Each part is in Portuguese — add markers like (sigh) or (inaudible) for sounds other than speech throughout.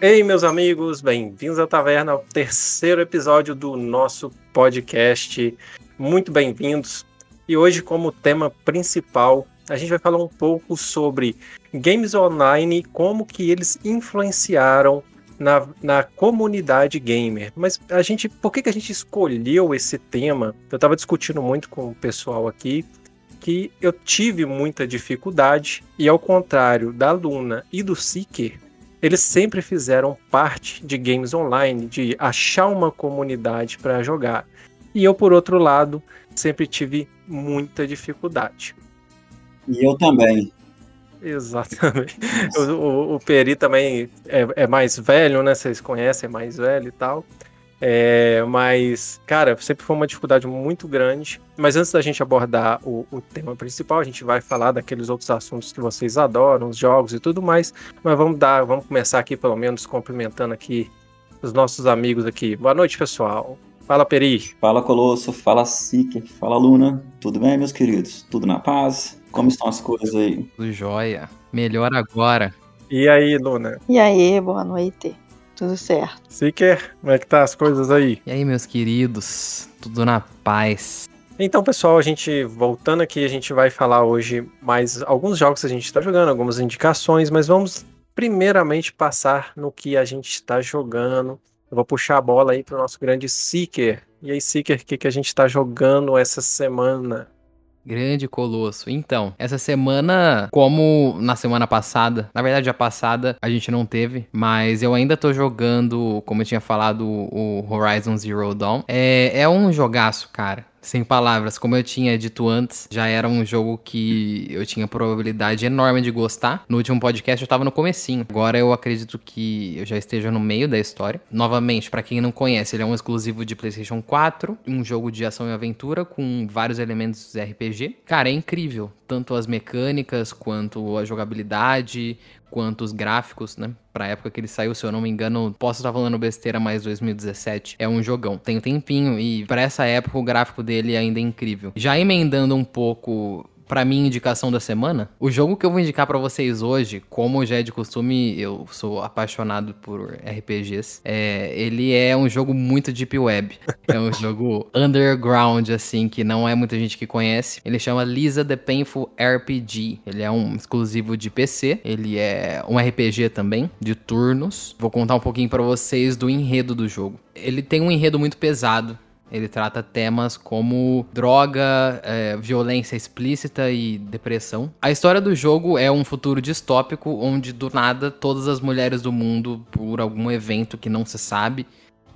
Ei, meus amigos, bem-vindos à Taverna, ao terceiro episódio do nosso podcast. Muito bem-vindos. E hoje, como tema principal, a gente vai falar um pouco sobre games online, como que eles influenciaram na, na comunidade gamer. Mas a gente, por que, que a gente escolheu esse tema? Eu estava discutindo muito com o pessoal aqui que eu tive muita dificuldade e ao contrário da Luna e do Seeker, eles sempre fizeram parte de games online, de achar uma comunidade para jogar. E eu, por outro lado, sempre tive muita dificuldade. E eu também. Exatamente. (laughs) O, o, o, Peri também é, é, mais velho, né? Vocês conhecem, é mais velho e tal. É, mas, cara, sempre foi uma dificuldade muito grande. Mas antes da gente abordar o, o, tema principal, a gente vai falar daqueles outros assuntos que vocês adoram, os jogos e tudo mais. Mas vamos dar, vamos começar aqui pelo menos cumprimentando aqui os nossos amigos aqui. Boa noite, pessoal. Fala, Peri. Fala, Colosso. Fala, Sique. Fala, Luna. Tudo bem, meus queridos? Tudo na paz? Como estão as coisas aí? Tudo jóia. Melhor agora. E aí, Luna? E aí, boa noite. Tudo certo. Seeker, como é que tá as coisas aí? E aí, meus queridos? Tudo na paz. Então, pessoal, a gente voltando aqui, a gente vai falar hoje mais alguns jogos que a gente está jogando, algumas indicações, mas vamos primeiramente passar no que a gente está jogando. Eu vou puxar a bola aí para o nosso grande Seeker. E aí, Seeker, o que, que a gente está jogando essa semana? Grande Colosso. Então, essa semana, como na semana passada, na verdade a passada a gente não teve, mas eu ainda tô jogando, como eu tinha falado, o Horizon Zero Dawn. É, é um jogaço, cara sem palavras. Como eu tinha dito antes, já era um jogo que eu tinha probabilidade enorme de gostar. No último podcast eu tava no comecinho. Agora eu acredito que eu já esteja no meio da história. Novamente, para quem não conhece, ele é um exclusivo de PlayStation 4, um jogo de ação e aventura com vários elementos RPG. Cara, é incrível, tanto as mecânicas quanto a jogabilidade, quanto os gráficos, né? Pra época que ele saiu, se eu não me engano, posso estar falando besteira, mas 2017 é um jogão. Tem um tempinho e para essa época o gráfico dele ainda é incrível. Já emendando um pouco para mim, indicação da semana, o jogo que eu vou indicar para vocês hoje, como já é de costume, eu sou apaixonado por RPGs. É, ele é um jogo muito deep web. É um (laughs) jogo underground, assim, que não é muita gente que conhece. Ele chama Lisa the Painful RPG. Ele é um exclusivo de PC. Ele é um RPG também, de turnos. Vou contar um pouquinho para vocês do enredo do jogo. Ele tem um enredo muito pesado. Ele trata temas como droga, é, violência explícita e depressão. A história do jogo é um futuro distópico onde do nada todas as mulheres do mundo, por algum evento que não se sabe,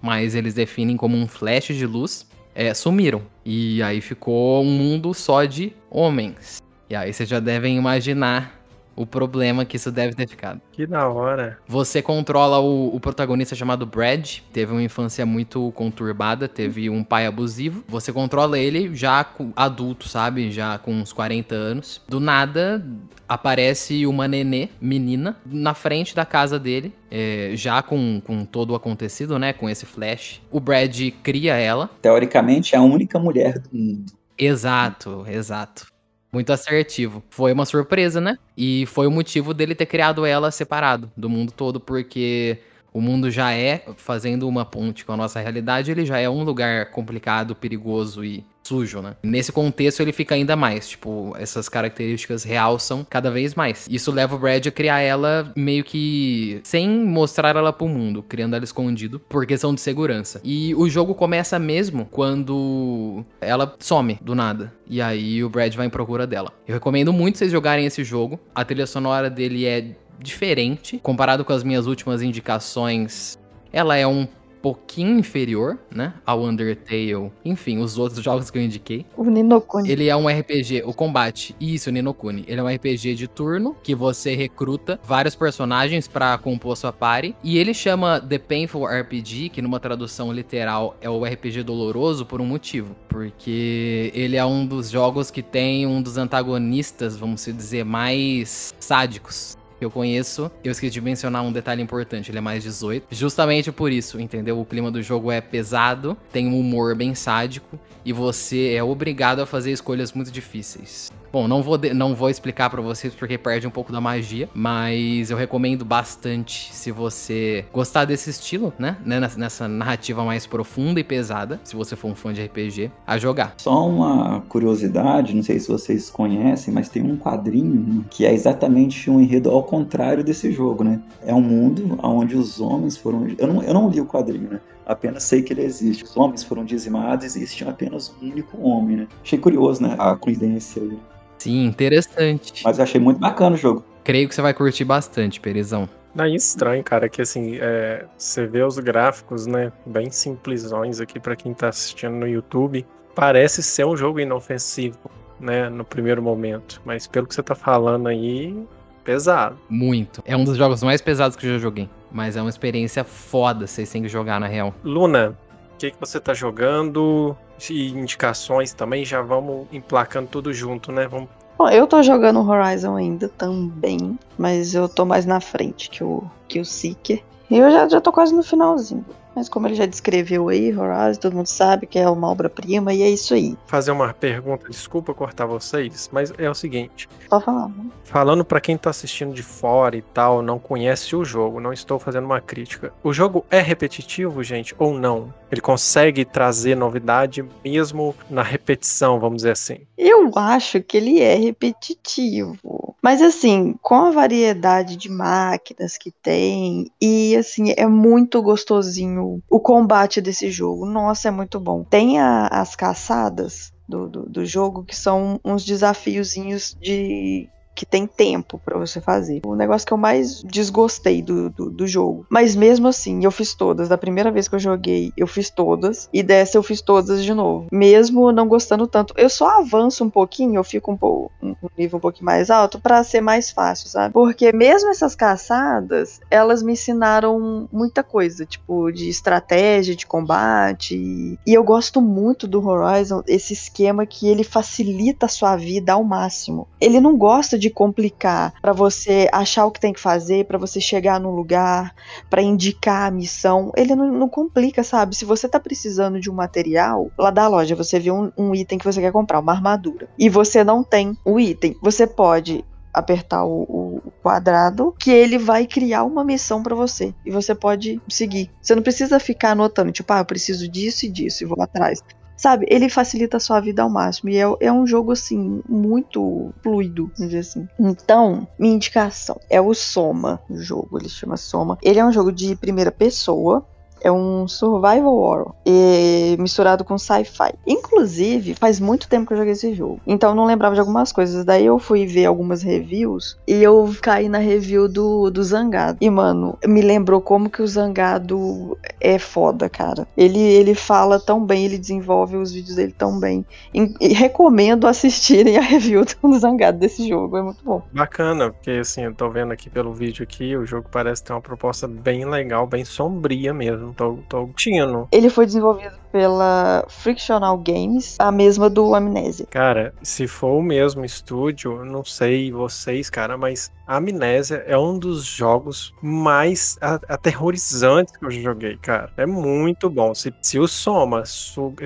mas eles definem como um flash de luz, é, sumiram. E aí ficou um mundo só de homens. E aí vocês já devem imaginar o problema que isso deve ter ficado. Que da hora. Você controla o, o, protagonista chamado Brad, teve uma infância muito conturbada, teve um pai abusivo. Você controla ele já adulto, sabe? Já com uns 40 anos. Do nada aparece uma nenê, menina, na frente da casa dele, é, já com, com todo o acontecido, né? Com esse flash. O Brad cria ela. Teoricamente é a única mulher do mundo. Exato, exato. Muito assertivo. Foi uma surpresa, né? E foi o motivo dele ter criado ela separado do mundo todo, porque o mundo já é, fazendo uma ponte com a nossa realidade, ele já é um lugar complicado, perigoso e sujo, né? Nesse contexto ele fica ainda mais, tipo, essas características realçam cada vez mais. Isso leva o Brad a criar ela meio que sem mostrar ela pro mundo, criando ela escondido por questão de segurança. E o jogo começa mesmo quando ela some do nada. E aí o Brad vai em procura dela. Eu recomendo muito vocês jogarem esse jogo. A trilha sonora dele é diferente comparado com as minhas últimas indicações. Ela é um pouquinho inferior, né, ao Undertale, enfim, os outros jogos que eu indiquei. O Ninokuni. Ele é um RPG, o combate, isso, o Ninokuni. Ele é um RPG de turno que você recruta vários personagens para compor sua party e ele chama The Painful RPG, que numa tradução literal é o RPG doloroso por um motivo, porque ele é um dos jogos que tem um dos antagonistas, vamos dizer, mais sádicos que eu conheço, eu esqueci de mencionar um detalhe importante, ele é mais 18. Justamente por isso, entendeu? O clima do jogo é pesado, tem um humor bem sádico e você é obrigado a fazer escolhas muito difíceis. Bom, não vou, não vou explicar pra vocês porque perde um pouco da magia, mas eu recomendo bastante se você gostar desse estilo, né? né, Nessa, nessa narrativa mais profunda e pesada, se você for um fã de RPG, a jogar. Só uma curiosidade, não sei se vocês conhecem, mas tem um quadrinho que é exatamente um enredo ao contrário desse jogo, né? É um mundo onde os homens foram. Eu não, eu não li o quadrinho, né? Apenas sei que ele existe. Os homens foram dizimados e existe apenas um único homem, né? Achei curioso, né? A coincidência aí. Sim, interessante. Mas eu achei muito bacana o jogo. Creio que você vai curtir bastante, Perezão. Daí estranho, cara, que assim, é, você vê os gráficos, né, bem simplesões aqui pra quem tá assistindo no YouTube. Parece ser um jogo inofensivo, né, no primeiro momento. Mas pelo que você tá falando aí, pesado. Muito. É um dos jogos mais pesados que eu já joguei. Mas é uma experiência foda, vocês têm que jogar na real. Luna, o que, que você tá jogando? E indicações também, já vamos emplacando tudo junto, né? Vamos Bom, eu tô jogando Horizon ainda também, mas eu tô mais na frente que o, que o Seeker. E eu já, já tô quase no finalzinho. Mas como ele já descreveu aí, Horizon, todo mundo sabe que é uma obra-prima e é isso aí. fazer uma pergunta, desculpa cortar vocês, mas é o seguinte. Só falando. Falando pra quem tá assistindo de fora e tal, não conhece o jogo, não estou fazendo uma crítica. O jogo é repetitivo, gente, ou não? Ele consegue trazer novidade mesmo na repetição, vamos dizer assim. Eu acho que ele é repetitivo. Mas assim, com a variedade de máquinas que tem, e assim, é muito gostosinho o combate desse jogo. Nossa, é muito bom. Tem a- as caçadas do, do, do jogo que são uns desafiozinhos de. Que tem tempo pra você fazer. O negócio que eu mais desgostei do, do, do jogo. Mas mesmo assim, eu fiz todas. Da primeira vez que eu joguei, eu fiz todas. E dessa eu fiz todas de novo. Mesmo não gostando tanto. Eu só avanço um pouquinho, eu fico um, pouco, um nível um pouquinho mais alto pra ser mais fácil, sabe? Porque mesmo essas caçadas, elas me ensinaram muita coisa, tipo, de estratégia, de combate. E eu gosto muito do Horizon, esse esquema que ele facilita a sua vida ao máximo. Ele não gosta de complicar pra você achar o que tem que fazer, pra você chegar num lugar, pra indicar a missão. Ele não, não complica, sabe? Se você tá precisando de um material, lá da loja você vê um, um item que você quer comprar, uma armadura, e você não tem o item, você pode apertar o, o quadrado que ele vai criar uma missão pra você e você pode seguir. Você não precisa ficar anotando, tipo, ah, eu preciso disso e disso e vou atrás. Sabe, ele facilita a sua vida ao máximo. E é, é um jogo, assim, muito fluido, vamos dizer assim. Então, minha indicação é o Soma, o jogo, ele chama Soma. Ele é um jogo de primeira pessoa. É um survival horror e misturado com sci-fi. Inclusive, faz muito tempo que eu joguei esse jogo. Então eu não lembrava de algumas coisas. Daí eu fui ver algumas reviews e eu caí na review do, do Zangado. E, mano, me lembrou como que o Zangado é foda, cara. Ele, ele fala tão bem, ele desenvolve os vídeos dele tão bem. E, e recomendo assistirem a review do Zangado desse jogo. É muito bom. Bacana, porque assim, eu tô vendo aqui pelo vídeo aqui, o jogo parece ter uma proposta bem legal, bem sombria mesmo. Tô curtindo. Ele foi desenvolvido pela Frictional Games, a mesma do Amnésia. Cara, se for o mesmo estúdio, não sei vocês, cara, mas Amnésia é um dos jogos mais aterrorizantes que eu já joguei, cara. É muito bom. Se, se o Soma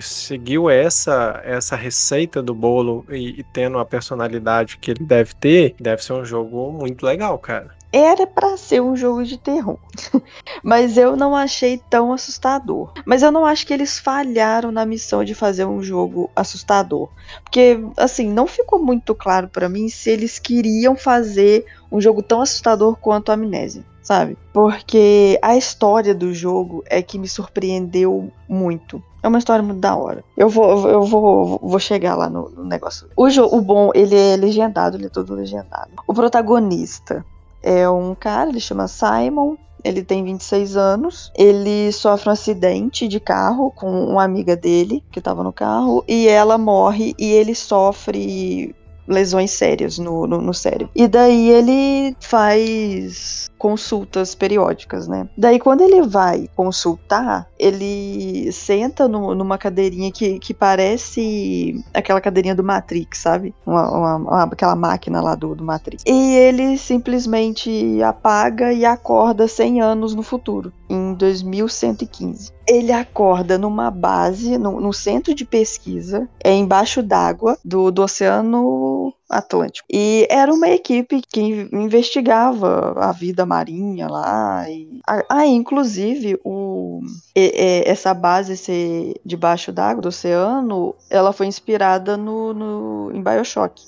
seguiu essa, essa receita do bolo e, e tendo a personalidade que ele deve ter, deve ser um jogo muito legal, cara. Era pra ser um jogo de terror, (laughs) mas eu não achei tão assustador. Mas eu não acho que eles falharam na missão de fazer um jogo assustador, porque assim não ficou muito claro pra mim se eles queriam fazer um jogo tão assustador quanto a Amnésia, sabe? Porque a história do jogo é que me surpreendeu muito. É uma história muito da hora. Eu vou, eu vou, vou chegar lá no, no negócio. O, o bom, ele é legendado, ele é todo legendado. O protagonista é um cara, ele chama Simon. Ele tem 26 anos. Ele sofre um acidente de carro com uma amiga dele que tava no carro. E ela morre e ele sofre lesões sérias no, no, no cérebro. E daí ele faz consultas periódicas, né? Daí quando ele vai consultar, ele senta no- numa cadeirinha que, que parece aquela cadeirinha do Matrix, sabe? Uma, uma- uma- aquela máquina lá do, do Matrix. E ele simplesmente apaga e acorda 100 anos no futuro, em 2115. Ele acorda numa base, no, no centro de pesquisa, é embaixo d'água do, do Oceano Atlântico. E era uma equipe que investigava a vida marinha lá. E, ah, inclusive, o, essa base ser debaixo d'água, do oceano, ela foi inspirada no, no, em Bioshock.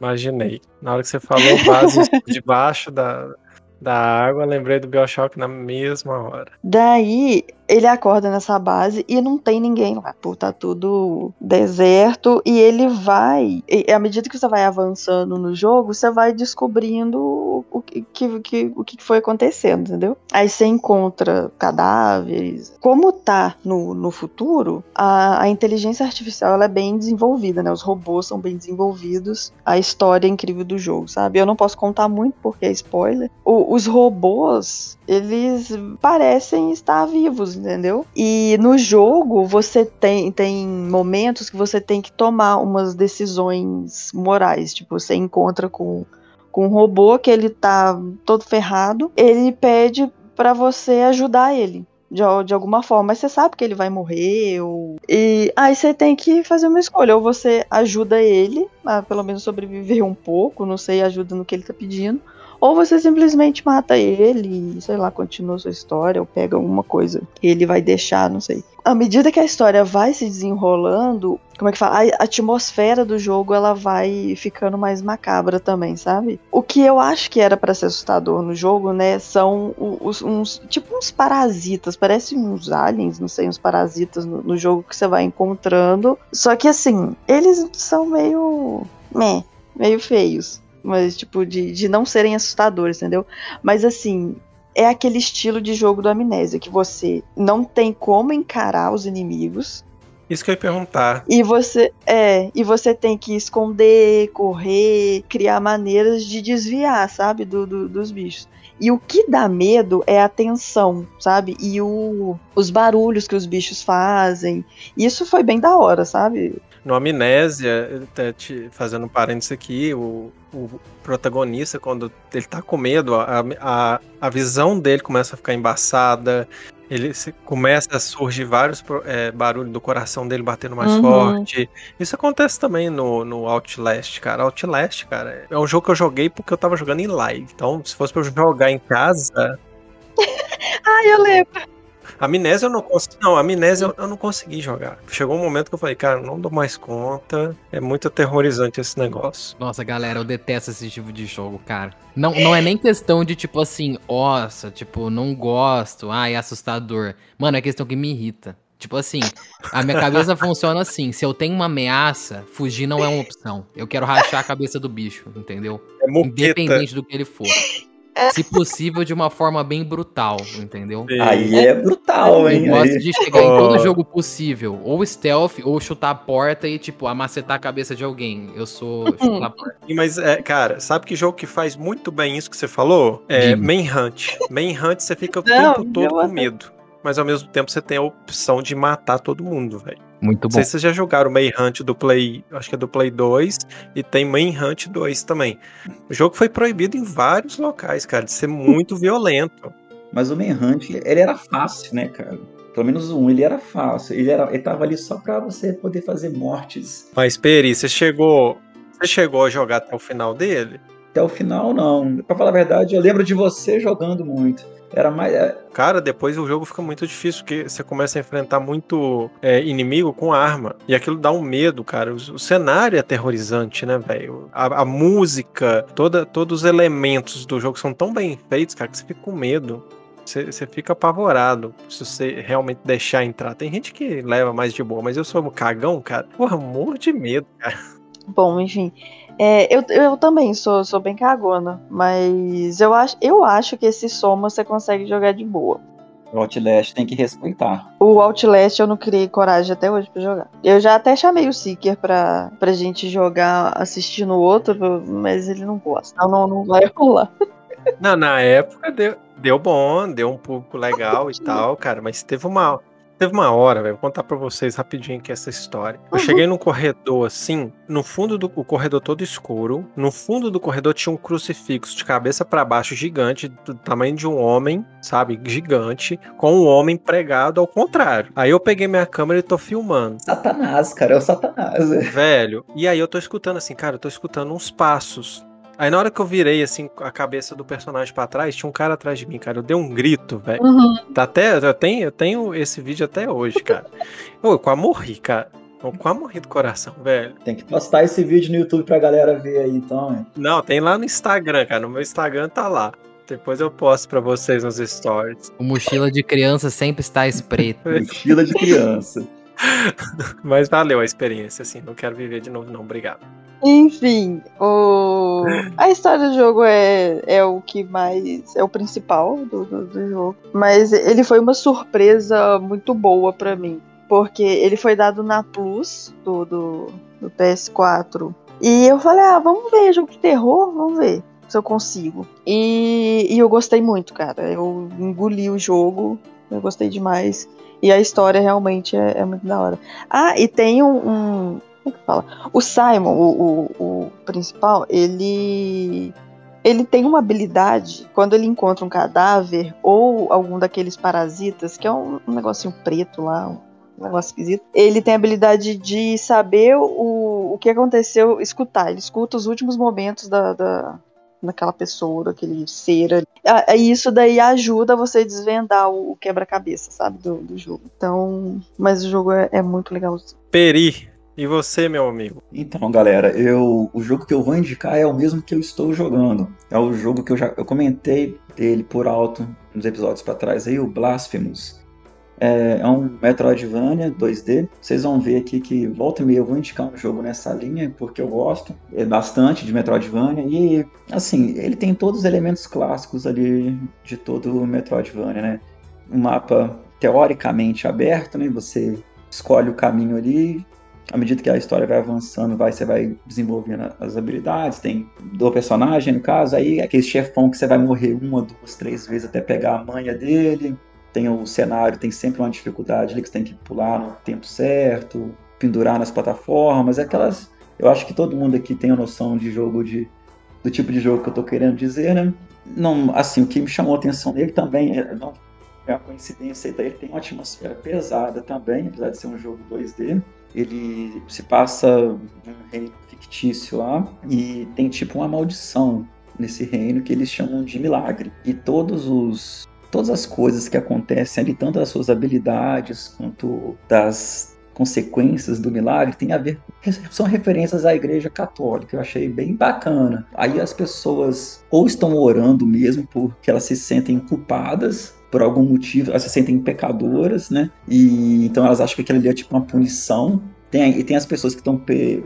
Imaginei. Na hora que você falou base (laughs) debaixo da, da água, lembrei do Bioshock na mesma hora. Daí, ele acorda nessa base e não tem ninguém lá. Pô, tá tudo deserto e ele vai. E à medida que você vai avançando no jogo, você vai descobrindo o que, que, o que foi acontecendo, entendeu? Aí você encontra cadáveres. Como tá no, no futuro, a, a inteligência artificial ela é bem desenvolvida, né? Os robôs são bem desenvolvidos. A história é incrível do jogo, sabe? Eu não posso contar muito porque é spoiler. O, os robôs, eles parecem estar vivos, entendeu? E no jogo você tem, tem momentos que você tem que tomar umas decisões morais. Tipo, você encontra com, com um robô que ele tá todo ferrado, ele pede para você ajudar ele. De, de alguma forma, mas você sabe que ele vai morrer, ou... e aí você tem que fazer uma escolha, ou você ajuda ele a pelo menos sobreviver um pouco, não sei, ajuda no que ele tá pedindo, ou você simplesmente mata ele sei lá, continua sua história, ou pega alguma coisa que ele vai deixar, não sei. À medida que a história vai se desenrolando, como é que fala? A atmosfera do jogo ela vai ficando mais macabra também, sabe? O que eu acho que era para ser assustador no jogo, né, são os, uns tipo uns parasitas, parecem uns aliens, não sei, uns parasitas no, no jogo que você vai encontrando. Só que assim, eles são meio, meh, meio feios mas tipo, de, de não serem assustadores, entendeu? Mas assim, é aquele estilo de jogo do Amnésia, que você não tem como encarar os inimigos. Isso que eu ia perguntar. E você é, e você tem que esconder, correr, criar maneiras de desviar, sabe, do, do, dos bichos. E o que dá medo é a tensão, sabe? E o, os barulhos que os bichos fazem. Isso foi bem da hora, sabe? No Amnésia, fazendo um parênteses aqui, o, o protagonista, quando ele tá com medo, a, a, a visão dele começa a ficar embaçada, ele começa a surgir vários é, barulhos do coração dele batendo mais uhum. forte. Isso acontece também no, no Outlast, cara. Outlast, cara, é um jogo que eu joguei porque eu tava jogando em live. Então, se fosse pra eu jogar em casa. (laughs) ah, eu lembro. Amnésia eu não consegui. Não, Amnésia eu, eu não consegui jogar. Chegou um momento que eu falei, cara, não dou mais conta. É muito aterrorizante esse negócio. Nossa, galera, eu detesto esse tipo de jogo, cara. Não, não é nem questão de, tipo assim, nossa, tipo, não gosto, ai, é assustador. Mano, é questão que me irrita. Tipo assim, a minha cabeça (laughs) funciona assim: se eu tenho uma ameaça, fugir não é uma opção. Eu quero rachar a cabeça do bicho, entendeu? É Independente do que ele for. Se possível, de uma forma bem brutal, entendeu? Aí é brutal, hein? Eu gosto de chegar oh. em todo jogo possível. Ou stealth, ou chutar a porta e, tipo, amacetar a cabeça de alguém. Eu sou (laughs) chutar a porta. Mas, é, cara, sabe que jogo que faz muito bem isso que você falou? É Manhunt. Manhunt, você fica o Não, tempo todo com medo. Mas ao mesmo tempo você tem a opção de matar todo mundo, velho. Muito bom. Não sei se vocês já jogaram Manhunt do Play, acho que é do Play 2, e tem Manhunt 2 também. O jogo foi proibido em vários locais, cara, de ser muito (laughs) violento. Mas o Manhunt, ele era fácil, né, cara? Pelo menos um, ele era fácil. Ele, era, ele tava ali só pra você poder fazer mortes. Mas, Peri, você chegou. Você chegou a jogar até o final dele? Até o final, não. Pra falar a verdade, eu lembro de você jogando muito. Era mais. É, Cara, depois o jogo fica muito difícil, porque você começa a enfrentar muito é, inimigo com arma. E aquilo dá um medo, cara. O, o cenário é aterrorizante, né, velho? A, a, música, toda, todos os elementos do jogo são tão bem feitos, cara, que você fica com medo. Você, você fica apavorado se você realmente deixar entrar. Tem gente que leva mais de boa, mas eu sou um cagão, cara. Porra, morro de medo, cara. Bom, enfim. É, eu, eu também sou, sou bem cagona, mas eu acho, eu acho que esse soma você consegue jogar de boa. O Outlast tem que respeitar. O Outlast eu não criei coragem até hoje pra jogar. Eu já até chamei o Seeker pra, pra gente jogar assistindo o outro, mas ele não gosta. Então não, não vai rolar. Não, na época deu, deu bom, deu um público legal e (laughs) tal, cara, mas teve uma, Teve uma hora, velho, vou contar pra vocês rapidinho aqui essa história. Eu Uhum. cheguei num corredor assim, no fundo do o corredor todo escuro. No fundo do corredor tinha um crucifixo de cabeça pra baixo gigante, do tamanho de um homem, sabe? Gigante, com um homem pregado ao contrário. Aí eu peguei minha câmera e tô filmando. Satanás, cara, é o Satanás. Velho, e aí eu tô escutando assim, cara, eu tô escutando uns passos. Aí na hora que eu virei assim a cabeça do personagem pra trás, tinha um cara atrás de mim, cara. Eu dei um grito, velho. Uhum. Tá até, eu tenho, eu tenho esse vídeo até hoje, cara. (laughs) Ô, eu quase morri, cara. Eu quase morri do coração, velho. Tem que postar esse vídeo no YouTube pra galera ver aí, então. hein? Não, tem lá no Instagram, cara. No meu Instagram tá lá. Depois eu posto pra vocês nos stories. O mochila de criança sempre está espreito. (laughs) Mochila de criança. Mas valeu a experiência, assim. Não quero viver de novo, não. Obrigado. Enfim, o... a história do jogo é, é o que mais. é o principal do, do, do jogo. Mas ele foi uma surpresa muito boa pra mim. Porque ele foi dado na Plus do, do, do PS4. E eu falei, ah, vamos ver, jogo de terror, vamos ver se eu consigo. E, e eu gostei muito, cara. Eu engoli o jogo, eu gostei demais. E a história realmente é, é muito da hora. Ah, e tem um. um como que fala? O Simon, o, o, o principal, ele. Ele tem uma habilidade, quando ele encontra um cadáver ou algum daqueles parasitas, que é um, um negocinho preto lá, um negócio esquisito, ele tem a habilidade de saber o, o que aconteceu, escutar. Ele escuta os últimos momentos da, da, daquela pessoa, daquele ser E isso daí ajuda você a desvendar o, o quebra-cabeça, sabe, do, do jogo. Então, mas o jogo é, é muito legal. Peri, e você, meu amigo? Então, galera, eu o jogo que eu vou indicar é o mesmo que eu estou jogando. É o jogo que eu já eu comentei dele por alto nos episódios para trás aí, o Blasphemous. É, é um Metroidvania 2D. Vocês vão ver aqui que volta e meia eu vou indicar um jogo nessa linha, porque eu gosto é bastante de Metroidvania. E, assim, ele tem todos os elementos clássicos ali de todo o Metroidvania, né? Um mapa teoricamente aberto, né? Você escolhe o caminho ali. À medida que a história vai avançando, vai, você vai desenvolvendo as habilidades. Tem do personagem, no caso, aí aquele chefão que você vai morrer uma, duas, três vezes até pegar a manha dele tem o cenário, tem sempre uma dificuldade ali que você tem que pular no tempo certo, pendurar nas plataformas, aquelas. Eu acho que todo mundo aqui tem a noção de jogo de do tipo de jogo que eu tô querendo dizer, né? Não, assim, o que me chamou a atenção nele também é, não é uma coincidência, ele tem uma atmosfera pesada também, apesar de ser um jogo 2D. Ele se passa num reino fictício lá e tem tipo uma maldição nesse reino que eles chamam de milagre. E todos os todas as coisas que acontecem ali, tanto das suas habilidades quanto das consequências do milagre, tem a ver são referências à igreja católica. Eu achei bem bacana. Aí as pessoas ou estão orando mesmo porque elas se sentem culpadas por algum motivo, elas se sentem pecadoras, né? E então elas acham que aquilo ali é tipo uma punição. Tem, e tem as pessoas que estão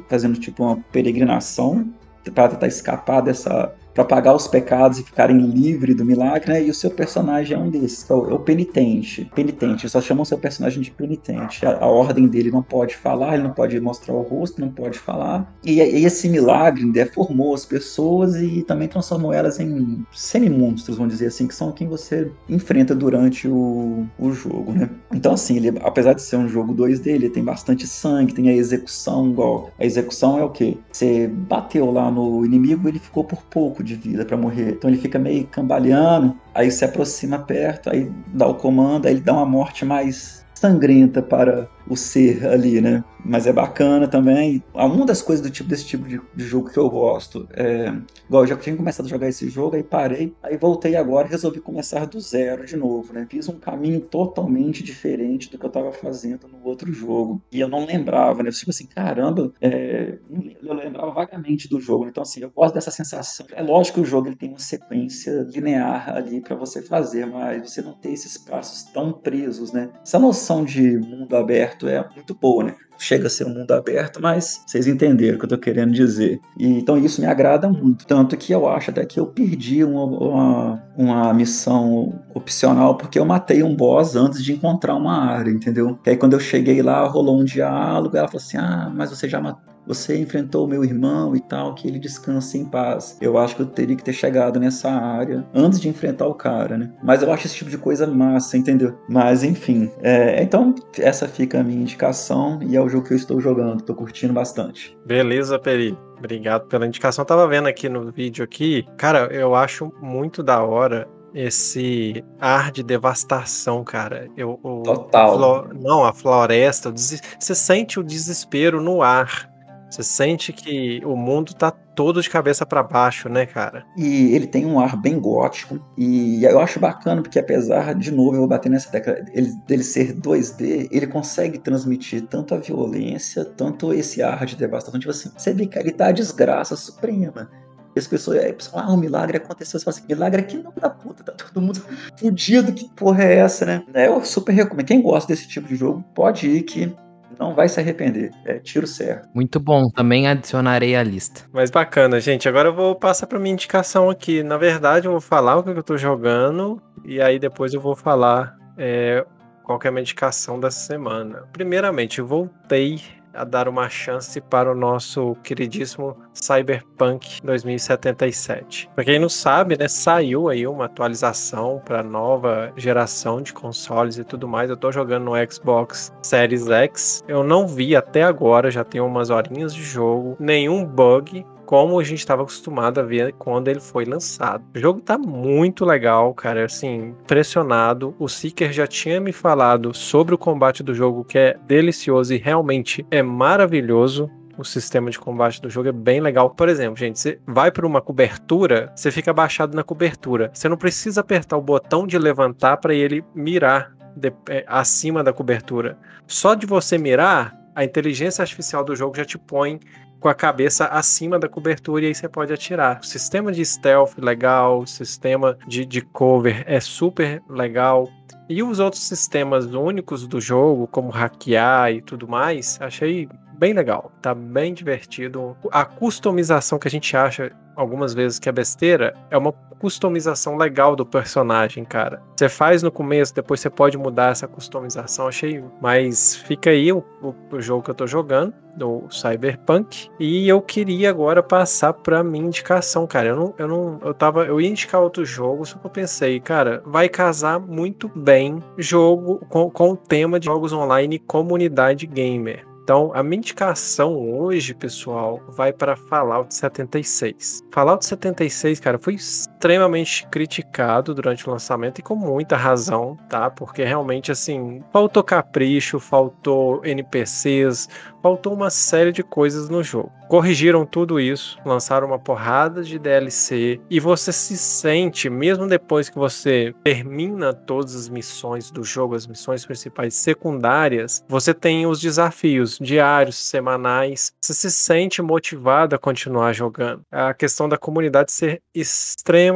fazendo tipo uma peregrinação para tentar escapar dessa para pagar os pecados e ficarem livres do milagre, né? E o seu personagem é um desses, é o, é o penitente. Penitente, só chamam o seu personagem de penitente. A, a, ordem dele não pode falar, ele não pode mostrar o rosto, não pode falar. E, e esse milagre deformou as pessoas e também transformou elas em semi-monstros, vamos dizer assim, que são quem você enfrenta durante o, o jogo, né? Então, assim, ele, apesar de ser um jogo 2D, ele tem bastante sangue, tem a execução, igual. A execução é o quê? Você bateu lá no inimigo, ele ficou por pouco de vida para morrer. Então ele fica meio cambaleando, aí se aproxima perto, aí dá o comando, aí ele dá uma morte mais sangrenta para o ser ali, né? Mas é bacana também. Uma das coisas do tipo desse tipo de, de jogo que eu gosto é. Igual, eu já tinha começado a jogar esse jogo, aí parei, aí voltei agora e resolvi começar do zero de novo, né? Fiz um caminho totalmente diferente do que eu estava fazendo no outro jogo. E eu não lembrava, né? Tipo assim, caramba, é... eu lembrava vagamente do jogo. Então, assim, eu gosto dessa sensação. É lógico que o jogo ele tem uma sequência linear ali para você fazer, mas você não tem esses passos tão presos, né? Essa noção de mundo aberto é muito boa, né? Chega a ser um mundo aberto, mas vocês entenderam o que eu tô querendo dizer. E, então isso me agrada muito. Tanto que eu acho até que eu perdi uma, uma, uma missão opcional porque eu matei um boss antes de encontrar uma área, entendeu? Que aí quando eu cheguei lá, rolou um diálogo, ela falou assim: Ah, mas você já matou você enfrentou o meu irmão e tal, que ele descanse em paz. Eu acho que eu teria que ter chegado nessa área antes de enfrentar o cara, né? Mas eu acho esse tipo de coisa massa, entendeu? Mas enfim, é, então essa fica a minha indicação e é o jogo que eu estou jogando, tô curtindo bastante. Beleza, Peri. Obrigado pela indicação. Eu tava vendo aqui no vídeo aqui, cara, eu acho muito da hora esse ar de devastação, cara. Eu, o, Total. A não, a floresta, você sente o desespero no ar. Você sente que o mundo tá todo de cabeça para baixo, né, cara? E ele tem um ar bem gótico. E eu acho bacana porque, apesar, de novo, eu vou bater nessa tecla, ele, dele ser 2D, ele consegue transmitir tanto a violência, tanto esse ar de devastação. Tipo assim, você vê que ele tá a desgraça suprema. E as pessoas, aí, pessoal, ah, um milagre aconteceu. Você fala assim, milagre aqui não da puta, tá todo mundo (laughs) fudido, que porra é essa, né? É, eu super recomendo. Quem gosta desse tipo de jogo, pode ir que não vai se arrepender. É tiro certo. Muito bom, também adicionarei à lista. Mas bacana, gente. Agora eu vou passar para minha indicação aqui. Na verdade, eu vou falar o que eu tô jogando e aí depois eu vou falar é, qual é a minha indicação dessa semana. Primeiramente, eu voltei a dar uma chance para o nosso queridíssimo Cyberpunk 2077. Para quem não sabe, né, saiu aí uma atualização para nova geração de consoles e tudo mais. Eu estou jogando no Xbox Series X. Eu não vi até agora, já tenho umas horinhas de jogo, nenhum bug como a gente estava acostumado a ver quando ele foi lançado. O jogo tá muito legal, cara, assim, impressionado. O Seeker já tinha me falado sobre o combate do jogo, que é delicioso e realmente é maravilhoso o sistema de combate do jogo é bem legal. Por exemplo, gente, você vai para uma cobertura, você fica abaixado na cobertura. Você não precisa apertar o botão de levantar para ele mirar de, é, acima da cobertura. Só de você mirar, a inteligência artificial do jogo já te põe com a cabeça acima da cobertura e aí você pode atirar. O sistema de stealth legal, o sistema de, de cover é super legal. E os outros sistemas únicos do jogo, como hackear e tudo mais, achei bem legal. Tá bem divertido. A customização que a gente acha algumas vezes que é besteira, é uma customização legal do personagem, cara. Você faz no começo, depois você pode mudar essa customização, achei. Mas fica aí o, o, o jogo que eu tô jogando, do Cyberpunk, e eu queria agora passar pra minha indicação, cara. Eu não, eu não, eu tava, eu ia indicar outro jogo, só que eu pensei, cara, vai casar muito bem jogo com, com o tema de jogos online e comunidade gamer. Então, a minha indicação hoje, pessoal, vai para Fallout 76. Fallout 76, cara, foi extremamente criticado durante o lançamento e com muita razão, tá? Porque realmente, assim, faltou capricho, faltou NPCs, faltou uma série de coisas no jogo. Corrigiram tudo isso, lançaram uma porrada de DLC e você se sente, mesmo depois que você termina todas as missões do jogo, as missões principais secundárias, você tem os desafios diários, semanais. Você se sente motivado a continuar jogando. A questão da comunidade ser extremamente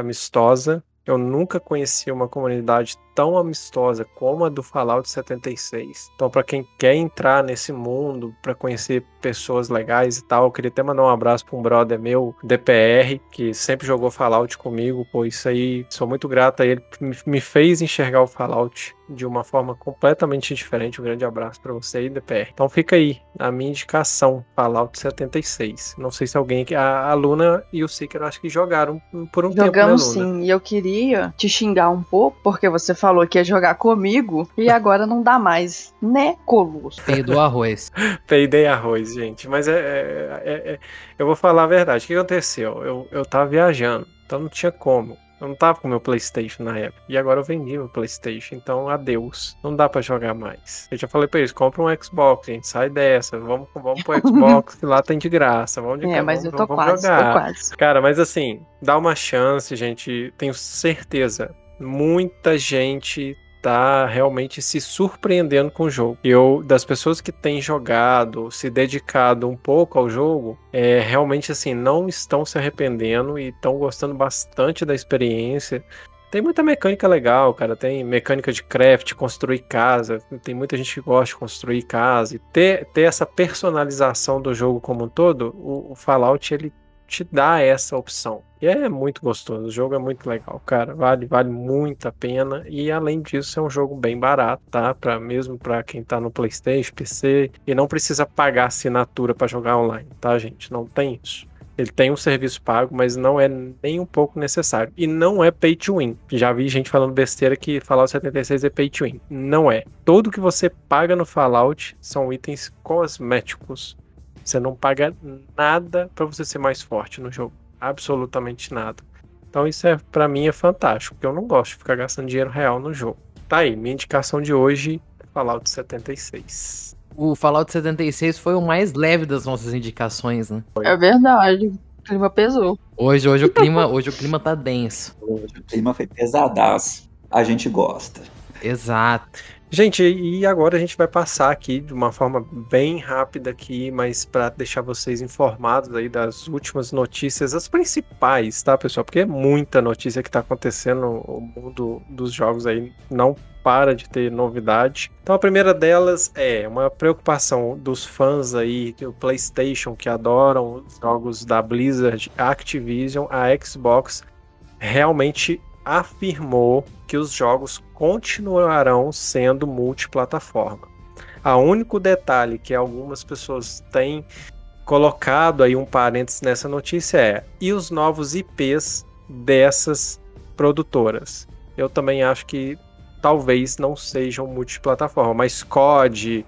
amistosa. Eu nunca conheci uma comunidade tão amistosa como a do Fallout 76. Então, para quem quer entrar nesse mundo, para conhecer pessoas legais e tal, eu queria até mandar um abraço para um brother meu, DPR, que sempre jogou Fallout comigo. Pô, isso aí, sou muito grato a ele, me fez enxergar o Fallout de uma forma completamente diferente. Um grande abraço para você aí, DPR. Então fica aí a minha indicação, Fallout 76. Não sei se alguém a, a Luna e o Seeker acho que jogaram por um Jogamos tempo, né, sim, e eu queria te xingar um pouco, porque você falou falou que ia jogar comigo e agora não dá mais, né, Colosso? Peidou arroz. (laughs) Peidei arroz, gente. Mas é, é, é, é, Eu vou falar a verdade. O que aconteceu? Eu, eu tava viajando, então não tinha como. Eu não tava com meu PlayStation na época. E agora eu vendi meu PlayStation. Então, adeus. Não dá para jogar mais. Eu já falei pra eles: compra um Xbox, gente. Sai dessa. Vamos, vamos pro (laughs) Xbox, que lá tem de graça. Vamos de É, mas vamos, eu tô quase, jogar. tô quase. Cara, mas assim, dá uma chance, gente. Tenho certeza muita gente tá realmente se surpreendendo com o jogo. Eu, das pessoas que têm jogado, se dedicado um pouco ao jogo, é, realmente assim, não estão se arrependendo e estão gostando bastante da experiência. Tem muita mecânica legal, cara. Tem mecânica de craft, construir casa. Tem muita gente que gosta de construir casa. E ter, ter essa personalização do jogo como um todo, o, o Fallout ele te dá essa opção. E é muito gostoso, o jogo é muito legal, cara. Vale, vale muito a pena. E além disso, é um jogo bem barato, tá? Pra, mesmo para quem tá no PlayStation, PC, e não precisa pagar assinatura para jogar online, tá, gente? Não tem isso. Ele tem um serviço pago, mas não é nem um pouco necessário. E não é pay to win. Já vi gente falando besteira que Fallout 76 é pay to win. Não é. Tudo que você paga no Fallout são itens cosméticos. Você não paga nada para você ser mais forte no jogo absolutamente nada. Então isso é para mim é fantástico, porque eu não gosto de ficar gastando dinheiro real no jogo. Tá aí, minha indicação de hoje é Fallout 76. O Fallout 76 foi o mais leve das nossas indicações, né? É verdade. O clima pesou. Hoje, hoje o clima, hoje o clima tá denso. Hoje o clima foi pesadaço. A gente gosta. Exato. Gente, e agora a gente vai passar aqui de uma forma bem rápida aqui, mas para deixar vocês informados aí das últimas notícias, as principais, tá, pessoal? Porque é muita notícia que tá acontecendo no mundo dos jogos aí, não para de ter novidade. Então a primeira delas é uma preocupação dos fãs aí do PlayStation que adoram os jogos da Blizzard, Activision, a Xbox realmente afirmou que os jogos continuarão sendo multiplataforma. O único detalhe que algumas pessoas têm colocado aí um parênteses nessa notícia é e os novos IPs dessas produtoras. Eu também acho que talvez não sejam multiplataforma, mas COD,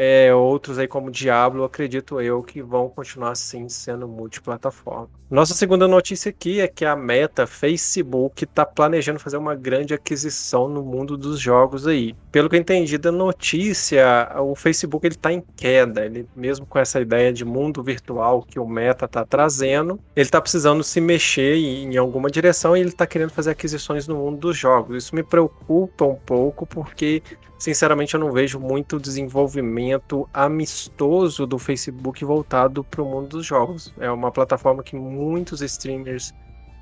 é, outros aí como Diablo, acredito eu que vão continuar assim sendo multiplataforma. Nossa segunda notícia aqui é que a Meta Facebook está planejando fazer uma grande aquisição no mundo dos jogos aí. Pelo que eu entendi da notícia, o Facebook ele está em queda. Ele mesmo com essa ideia de mundo virtual que o Meta está trazendo, ele está precisando se mexer em alguma direção e ele está querendo fazer aquisições no mundo dos jogos. Isso me preocupa um pouco porque sinceramente eu não vejo muito desenvolvimento amistoso do Facebook voltado para o mundo dos jogos. É uma plataforma que muitos streamers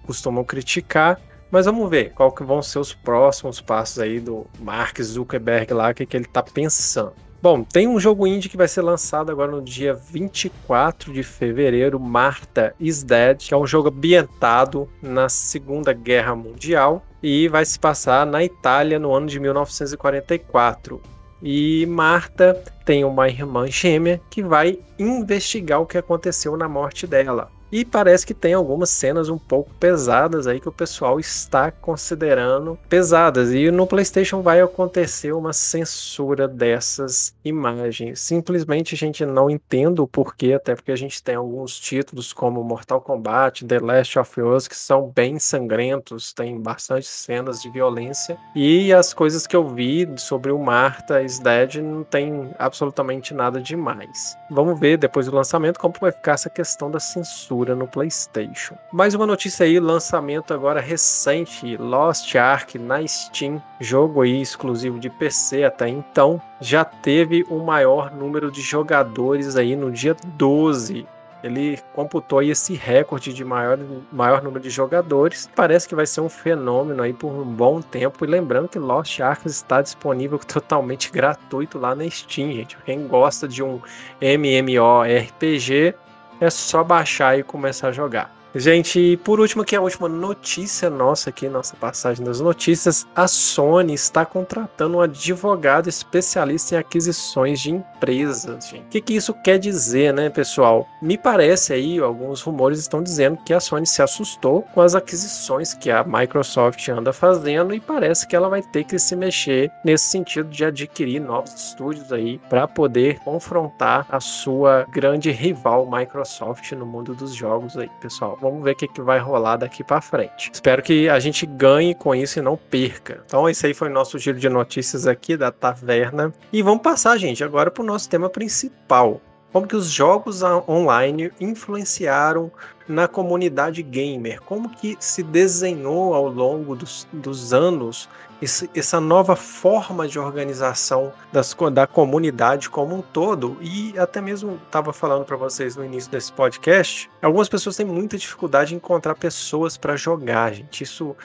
costumam criticar, mas vamos ver qual que vão ser os próximos passos aí do Mark Zuckerberg lá, o que, que ele está pensando. Bom, tem um jogo indie que vai ser lançado agora no dia 24 de fevereiro, Marta is Dead, que é um jogo ambientado na Segunda Guerra Mundial e vai se passar na Itália no ano de 1944. E Marta tem uma irmã gêmea que vai investigar o que aconteceu na morte dela. E parece que tem algumas cenas um pouco pesadas aí que o pessoal está considerando pesadas. E no PlayStation vai acontecer uma censura dessas imagens. Simplesmente a gente não entende o porquê, até porque a gente tem alguns títulos como Mortal Kombat, The Last of Us, que são bem sangrentos, tem bastante cenas de violência. E as coisas que eu vi sobre o Marta is Dead não tem absolutamente nada demais. Vamos ver depois do lançamento como vai ficar essa questão da censura no PlayStation. Mais uma notícia aí, lançamento agora recente, Lost Ark na Steam, jogo aí exclusivo de PC até então, já teve o maior número de jogadores aí no dia 12 ele computou esse recorde de maior, maior número de jogadores. Parece que vai ser um fenômeno aí por um bom tempo. E lembrando que Lost Ark está disponível (laughs) totalmente gratuito lá na Steam, gente. Quem gosta de um MMORPG é só baixar e começar a jogar. Gente, e por último, aqui a última notícia nossa aqui, nossa passagem das notícias, a Sony está contratando um advogado especialista em aquisições de empresas, gente. O que, que isso quer dizer, né, pessoal? Me parece aí, alguns rumores estão dizendo que a Sony se assustou com as aquisições que a Microsoft anda fazendo e parece que ela vai ter que se mexer nesse sentido de adquirir novos estúdios aí para poder confrontar a sua grande rival Microsoft no mundo dos jogos aí, pessoal Vamos ver o que, que vai rolar daqui para frente. Espero que a gente ganhe com isso e não perca. Então, esse aí foi o nosso giro de notícias aqui da taverna. E vamos passar, gente, agora para o nosso tema principal como que os jogos online influenciaram na comunidade gamer, como que se desenhou ao longo dos, dos anos esse, essa nova forma de organização das, da comunidade como um todo. E até mesmo estava falando para vocês no início desse podcast, algumas pessoas têm muita dificuldade em encontrar pessoas para jogar, gente. Isso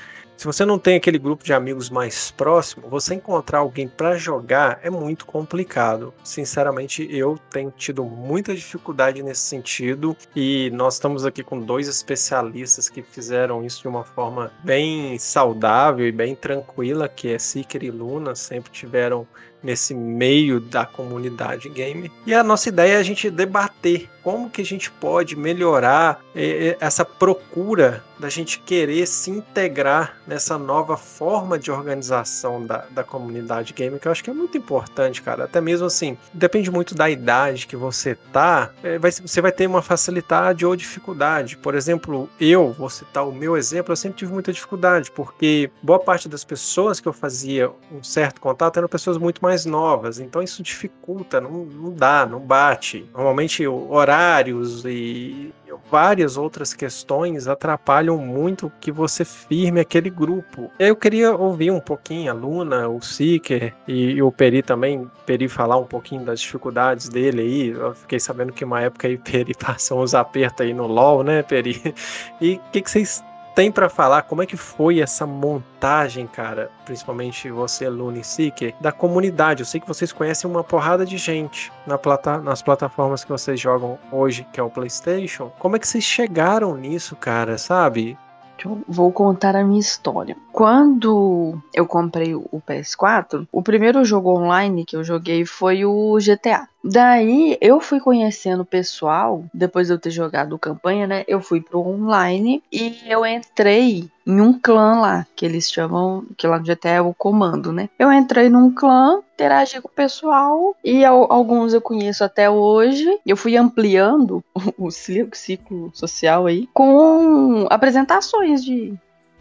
se você não tem aquele grupo de amigos mais próximo, você encontrar alguém para jogar é muito complicado. Sinceramente, eu tenho tido muita dificuldade nesse sentido e nós estamos aqui com dois especialistas que fizeram isso de uma forma bem saudável e bem tranquila, que é Seeker e Luna, sempre tiveram nesse meio da comunidade game. E a nossa ideia é a gente debater como que a gente pode melhorar eh, eh, essa procura da gente querer se integrar nessa nova forma de organização da, da comunidade game, que eu acho que é muito importante, cara. Até mesmo assim, depende muito da idade que você tá, vai, você vai ter uma facilidade ou dificuldade. Por exemplo, eu, vou citar o meu exemplo, eu sempre tive muita dificuldade, porque boa parte das pessoas que eu fazia um certo contato eram pessoas muito mais novas, então isso dificulta, não, não dá, não bate. Normalmente horários e várias outras questões atrapalham muito que você firme aquele grupo. Eu queria ouvir um pouquinho a Luna, o Seeker e, e o Peri também, Peri falar um pouquinho das dificuldades dele aí. Eu fiquei sabendo que uma época aí Peri (laughs) passou uns apertos aí no LoL, né, Peri? E o que, que vocês tem para falar como é que foi essa montagem, cara, principalmente você, Lune Seeker, da comunidade. Eu sei que vocês conhecem uma porrada de gente na plata nas plataformas que vocês jogam hoje, que é o PlayStation. Como é que vocês chegaram nisso, cara, sabe? Eu vou contar a minha história. Quando eu comprei o PS4, o primeiro jogo online que eu joguei foi o GTA. Daí eu fui conhecendo o pessoal, depois de eu ter jogado campanha, né? Eu fui pro online e eu entrei em um clã lá, que eles chamam, que lá no GTA é o comando, né? Eu entrei num clã, interagi com o pessoal e alguns eu conheço até hoje. Eu fui ampliando (laughs) o ciclo social aí com apresentações de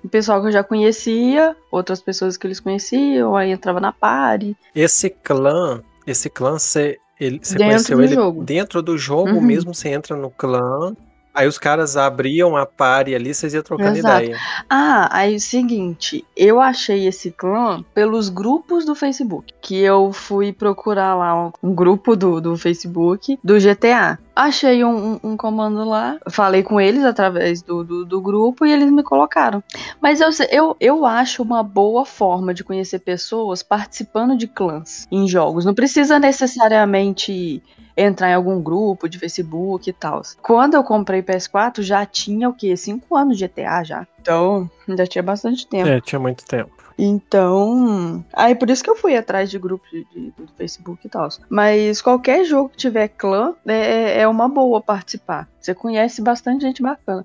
o pessoal que eu já conhecia, outras pessoas que eles conheciam, aí entrava na party. Esse clã, esse clã você ele, você dentro conheceu ele jogo. dentro do jogo uhum. mesmo, você entra no clã. Aí os caras abriam a party ali, vocês iam trocando Exato. ideia. Ah, aí o seguinte, eu achei esse clã pelos grupos do Facebook. Que eu fui procurar lá um, um grupo do, do Facebook do GTA. Achei um, um, um, comando lá, falei com eles através do, do, do, grupo e eles me colocaram. Mas eu, eu, eu acho uma boa forma de conhecer pessoas participando de clãs em jogos. Não precisa necessariamente entrar em algum grupo de Facebook e tal. Quando eu comprei PS4, já tinha o quê? Cinco anos de GTA já. Então, já tinha bastante tempo. É, tinha muito tempo. Então, aí por isso que eu fui atrás de grupos de, do Facebook e tal. Mas qualquer jogo que tiver clã é, é uma boa participar. Você conhece bastante gente bacana.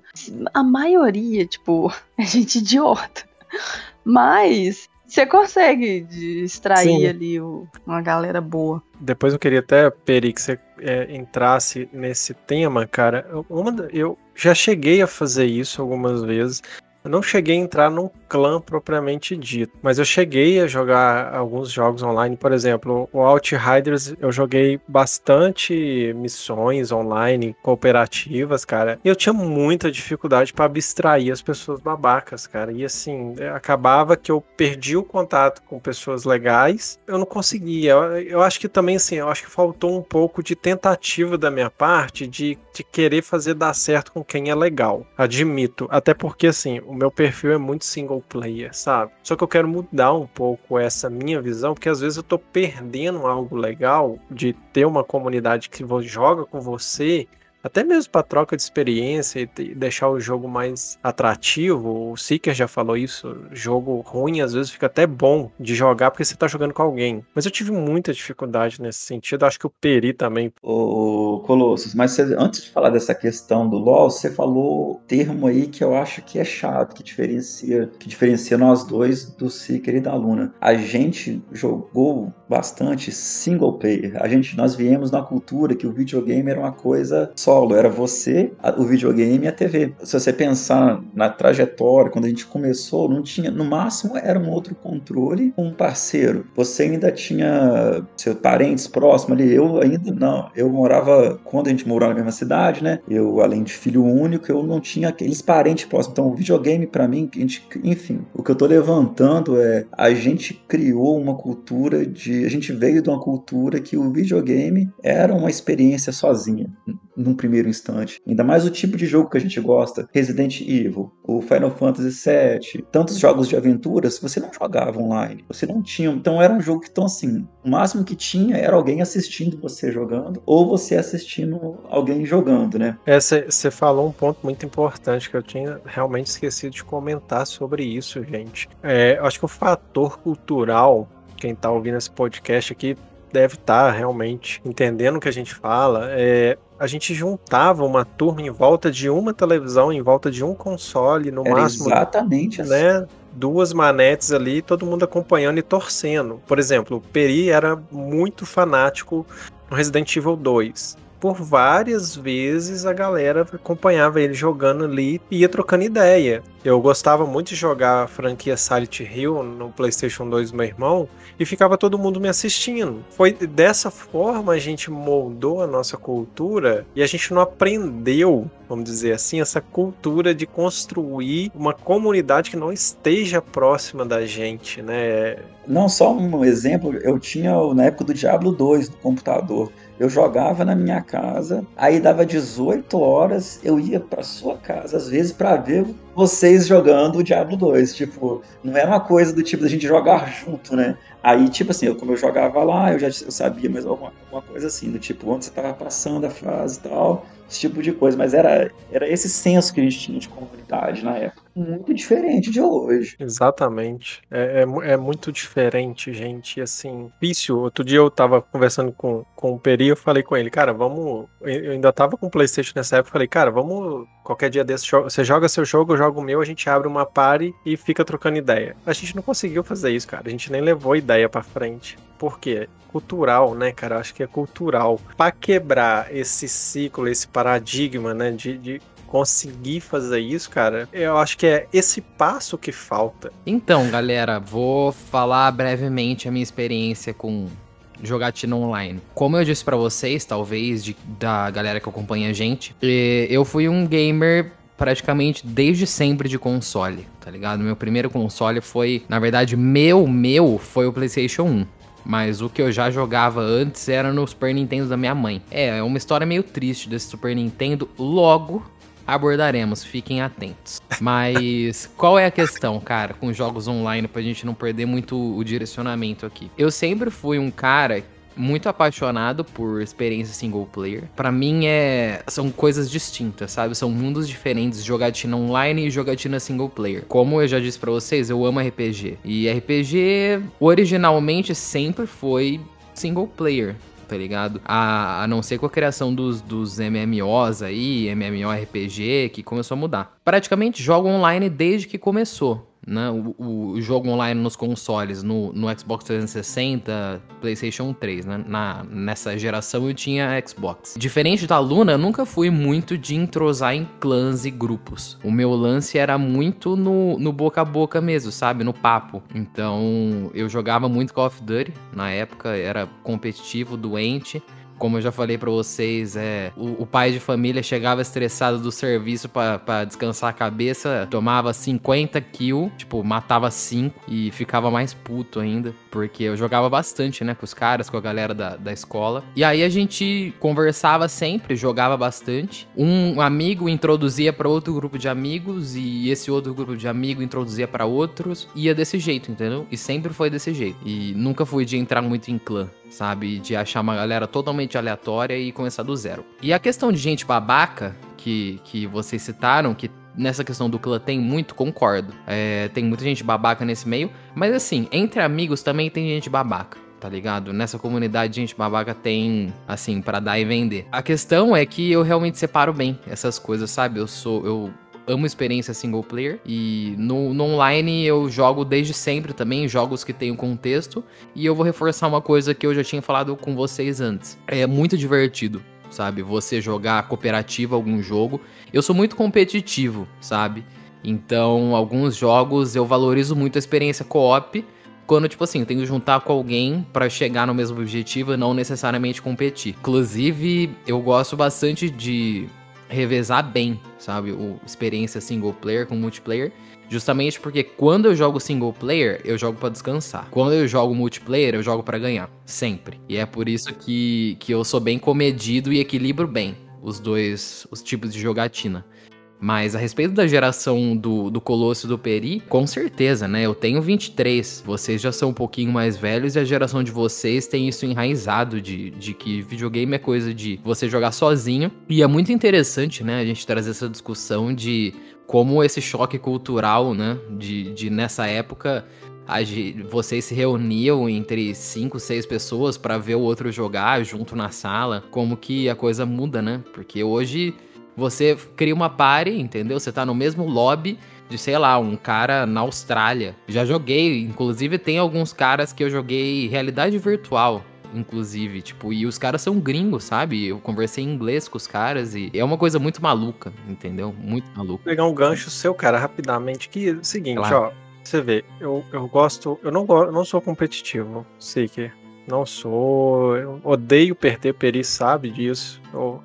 A maioria, tipo, (laughs) é gente idiota. Mas você consegue extrair Sim. ali o, uma galera boa. Depois eu queria até, Peri, que você é, entrasse nesse tema, cara. Uma, eu já cheguei a fazer isso algumas vezes. Eu não cheguei a entrar num clã propriamente dito, mas eu cheguei a jogar alguns jogos online, por exemplo, o Outriders eu joguei bastante missões online cooperativas, cara. E eu tinha muita dificuldade para abstrair as pessoas babacas, cara. E assim, acabava que eu perdi o contato com pessoas legais, eu não conseguia. Eu, eu acho que também assim, eu acho que faltou um pouco de tentativa da minha parte de, de querer fazer dar certo com quem é legal. Admito, até porque assim, o meu perfil é muito single player, sabe? Só que eu quero mudar um pouco essa minha visão, porque às vezes eu tô perdendo algo legal de ter uma comunidade que joga com você até mesmo para troca de experiência e deixar o jogo mais atrativo. O Seeker já falou isso. Jogo ruim às vezes fica até bom de jogar porque você tá jogando com alguém. Mas eu tive muita dificuldade nesse sentido. Acho que o Peri também. Ô, Colossus, mas você, antes de falar dessa questão do LoL, você falou termo aí que eu acho que é chato, que diferencia, que diferencia nós dois do Seeker e da Luna. A gente jogou bastante single player. A gente, nós viemos na cultura que o videogame era uma coisa só solo, era você, o videogame e a TV. Se você pensar na trajetória, quando a gente começou, não tinha, no máximo era um outro controle, um parceiro. Você ainda tinha seus parentes próximos ali, eu ainda não. Eu morava, quando a gente morava na mesma cidade, né? Eu, além de filho único, eu não tinha aqueles parentes próximos. Então, o videogame para mim, a gente, enfim, o que eu tô levantando é a gente criou uma cultura de, a gente veio de uma cultura que o videogame era uma experiência sozinha num primeiro instante. Ainda mais o tipo de jogo que a gente gosta, Resident Evil, o Final Fantasy VII, tantos jogos de aventuras, você não jogava online, você não tinha, então era um jogo que, então assim, o máximo que tinha era alguém assistindo você jogando, ou você assistindo alguém jogando, né? É, você falou um ponto muito importante que eu tinha realmente esquecido de comentar sobre isso, gente. É, acho que o fator cultural, quem tá ouvindo esse podcast aqui deve estar tá realmente entendendo o que a gente fala. É, a gente juntava uma turma em volta de uma televisão, em volta de um console, no Era máximo. Exatamente né? assim. Duas manetes ali, todo mundo acompanhando e torcendo. Por exemplo, o Peri era muito fanático no Resident Evil 2 por várias vezes a galera acompanhava ele jogando ali e ia trocando ideia. Eu gostava muito de jogar a franquia Silent Hill no PlayStation 2 do meu irmão e ficava todo mundo me assistindo. Foi dessa forma a gente moldou a nossa cultura e a gente não aprendeu, vamos dizer assim, essa cultura de construir uma comunidade que não esteja próxima da gente, né? Não, só um exemplo, eu tinha na época do Diablo 2 no computador. Eu jogava na minha casa, aí dava 18 horas, eu ia para sua casa, às vezes, para ver vocês jogando o Diablo 2. Tipo, não era uma coisa do tipo da gente jogar junto, né? Aí, tipo assim, eu, como eu jogava lá, eu já eu sabia mais alguma, alguma coisa assim, do tipo, onde você tava passando a fase e tal esse tipo de coisa. Mas era, era esse senso que a gente tinha de comunidade na época. Muito diferente de hoje. Exatamente. É, é, é muito diferente, gente. assim, difícil. Outro dia eu tava conversando com, com o Peri, eu falei com ele, cara, vamos. Eu ainda tava com o PlayStation nessa época, eu falei, cara, vamos. Qualquer dia desse, você joga seu jogo, eu jogo o meu, a gente abre uma party e fica trocando ideia. A gente não conseguiu fazer isso, cara. A gente nem levou ideia para frente. Por quê? cultural, né, cara? Acho que é cultural. Para quebrar esse ciclo, esse paradigma, né, de, de conseguir fazer isso, cara, eu acho que é esse passo que falta. Então, galera, vou falar brevemente a minha experiência com jogatina online. Como eu disse para vocês, talvez de, da galera que acompanha a gente, eu fui um gamer praticamente desde sempre de console, tá ligado? Meu primeiro console foi, na verdade, meu, meu, foi o PlayStation 1. Mas o que eu já jogava antes era no Super Nintendo da minha mãe. É, é uma história meio triste desse Super Nintendo. Logo abordaremos, fiquem atentos. (laughs) Mas qual é a questão, cara, com jogos online pra gente não perder muito o direcionamento aqui? Eu sempre fui um cara muito apaixonado por experiência single player. Para mim é são coisas distintas, sabe? São mundos diferentes, jogatina online e jogatina single player. Como eu já disse para vocês, eu amo RPG. E RPG originalmente sempre foi single player tá ligado? A, a não ser com a criação dos, dos MMOs aí, MMORPG, que começou a mudar. Praticamente jogo online desde que começou né, o, o, jogo online nos consoles, no, no Xbox 360, PlayStation 3, né? Na, nessa geração eu tinha Xbox. Diferente da Luna, eu nunca fui muito de entrosar em clãs e grupos. O meu lance era muito no, no boca a boca mesmo, sabe? No papo. Então eu jogava muito Call of Duty na época, era competitivo, doente. Como eu já falei para vocês, é o, o, pai de família chegava estressado do serviço para descansar a cabeça, tomava 50 kills, tipo, matava 5 e ficava mais puto ainda, porque eu jogava bastante, né, com os caras, com a galera da, da escola. E aí a gente conversava sempre, jogava bastante. Um amigo introduzia para outro grupo de amigos e esse outro grupo de amigos introduzia para outros. Ia desse jeito, entendeu? E sempre foi desse jeito. E nunca fui de entrar muito em clã sabe? De achar uma galera totalmente aleatória e começar do zero. E a questão de gente babaca, que, que vocês citaram, que nessa questão do clã tem muito, concordo. É, tem muita gente babaca nesse meio, mas assim, entre amigos também tem gente babaca. Tá ligado? Nessa comunidade, gente babaca tem, assim, para dar e vender. A questão é que eu realmente separo bem essas coisas, sabe? Eu sou. Eu amo experiência single player. E no, no, online eu jogo desde sempre também, jogos que tenham contexto. E eu vou reforçar uma coisa que eu já tinha falado com vocês antes. É muito divertido, sabe? Você jogar cooperativo algum jogo. Eu sou muito competitivo, sabe? Então, alguns jogos eu valorizo muito a experiência co-op. Quando, tipo assim, eu tenho que juntar com alguém para chegar no mesmo objetivo e não necessariamente competir. Inclusive, eu gosto bastante de revezar bem, sabe? O experiência single player com multiplayer. Justamente porque quando eu jogo single player, eu jogo para descansar. Quando eu jogo multiplayer, eu jogo para ganhar. Sempre. E é por isso que, que eu sou bem comedido e equilibro bem os dois os tipos de jogatina. Mas a respeito da geração do, do Colosso do Peri, com certeza, né? Eu tenho 23, vocês já são um pouquinho mais velhos e a geração de vocês tem isso enraizado de, de que videogame é coisa de você jogar sozinho. E é muito interessante, né, a gente trazer essa discussão de como esse choque cultural, né, de, de nessa época vocês se reuniam entre cinco, seis pessoas para ver o outro jogar junto na sala, como que a coisa muda, né? Porque hoje você cria uma party, entendeu? Você tá no mesmo lobby de, sei lá, um cara na Austrália. Já joguei, inclusive tem alguns caras que eu joguei realidade virtual inclusive, tipo, e os caras são gringos, sabe? Eu conversei em inglês com os caras e é uma coisa muito maluca, entendeu? Muito maluca. Vou pegar um gancho seu, cara, rapidamente, que é o seguinte, claro. ó, você vê, eu, eu gosto, eu não gosto, não sou competitivo, sei que não sou, eu odeio perder, Peri sabe disso. Eu,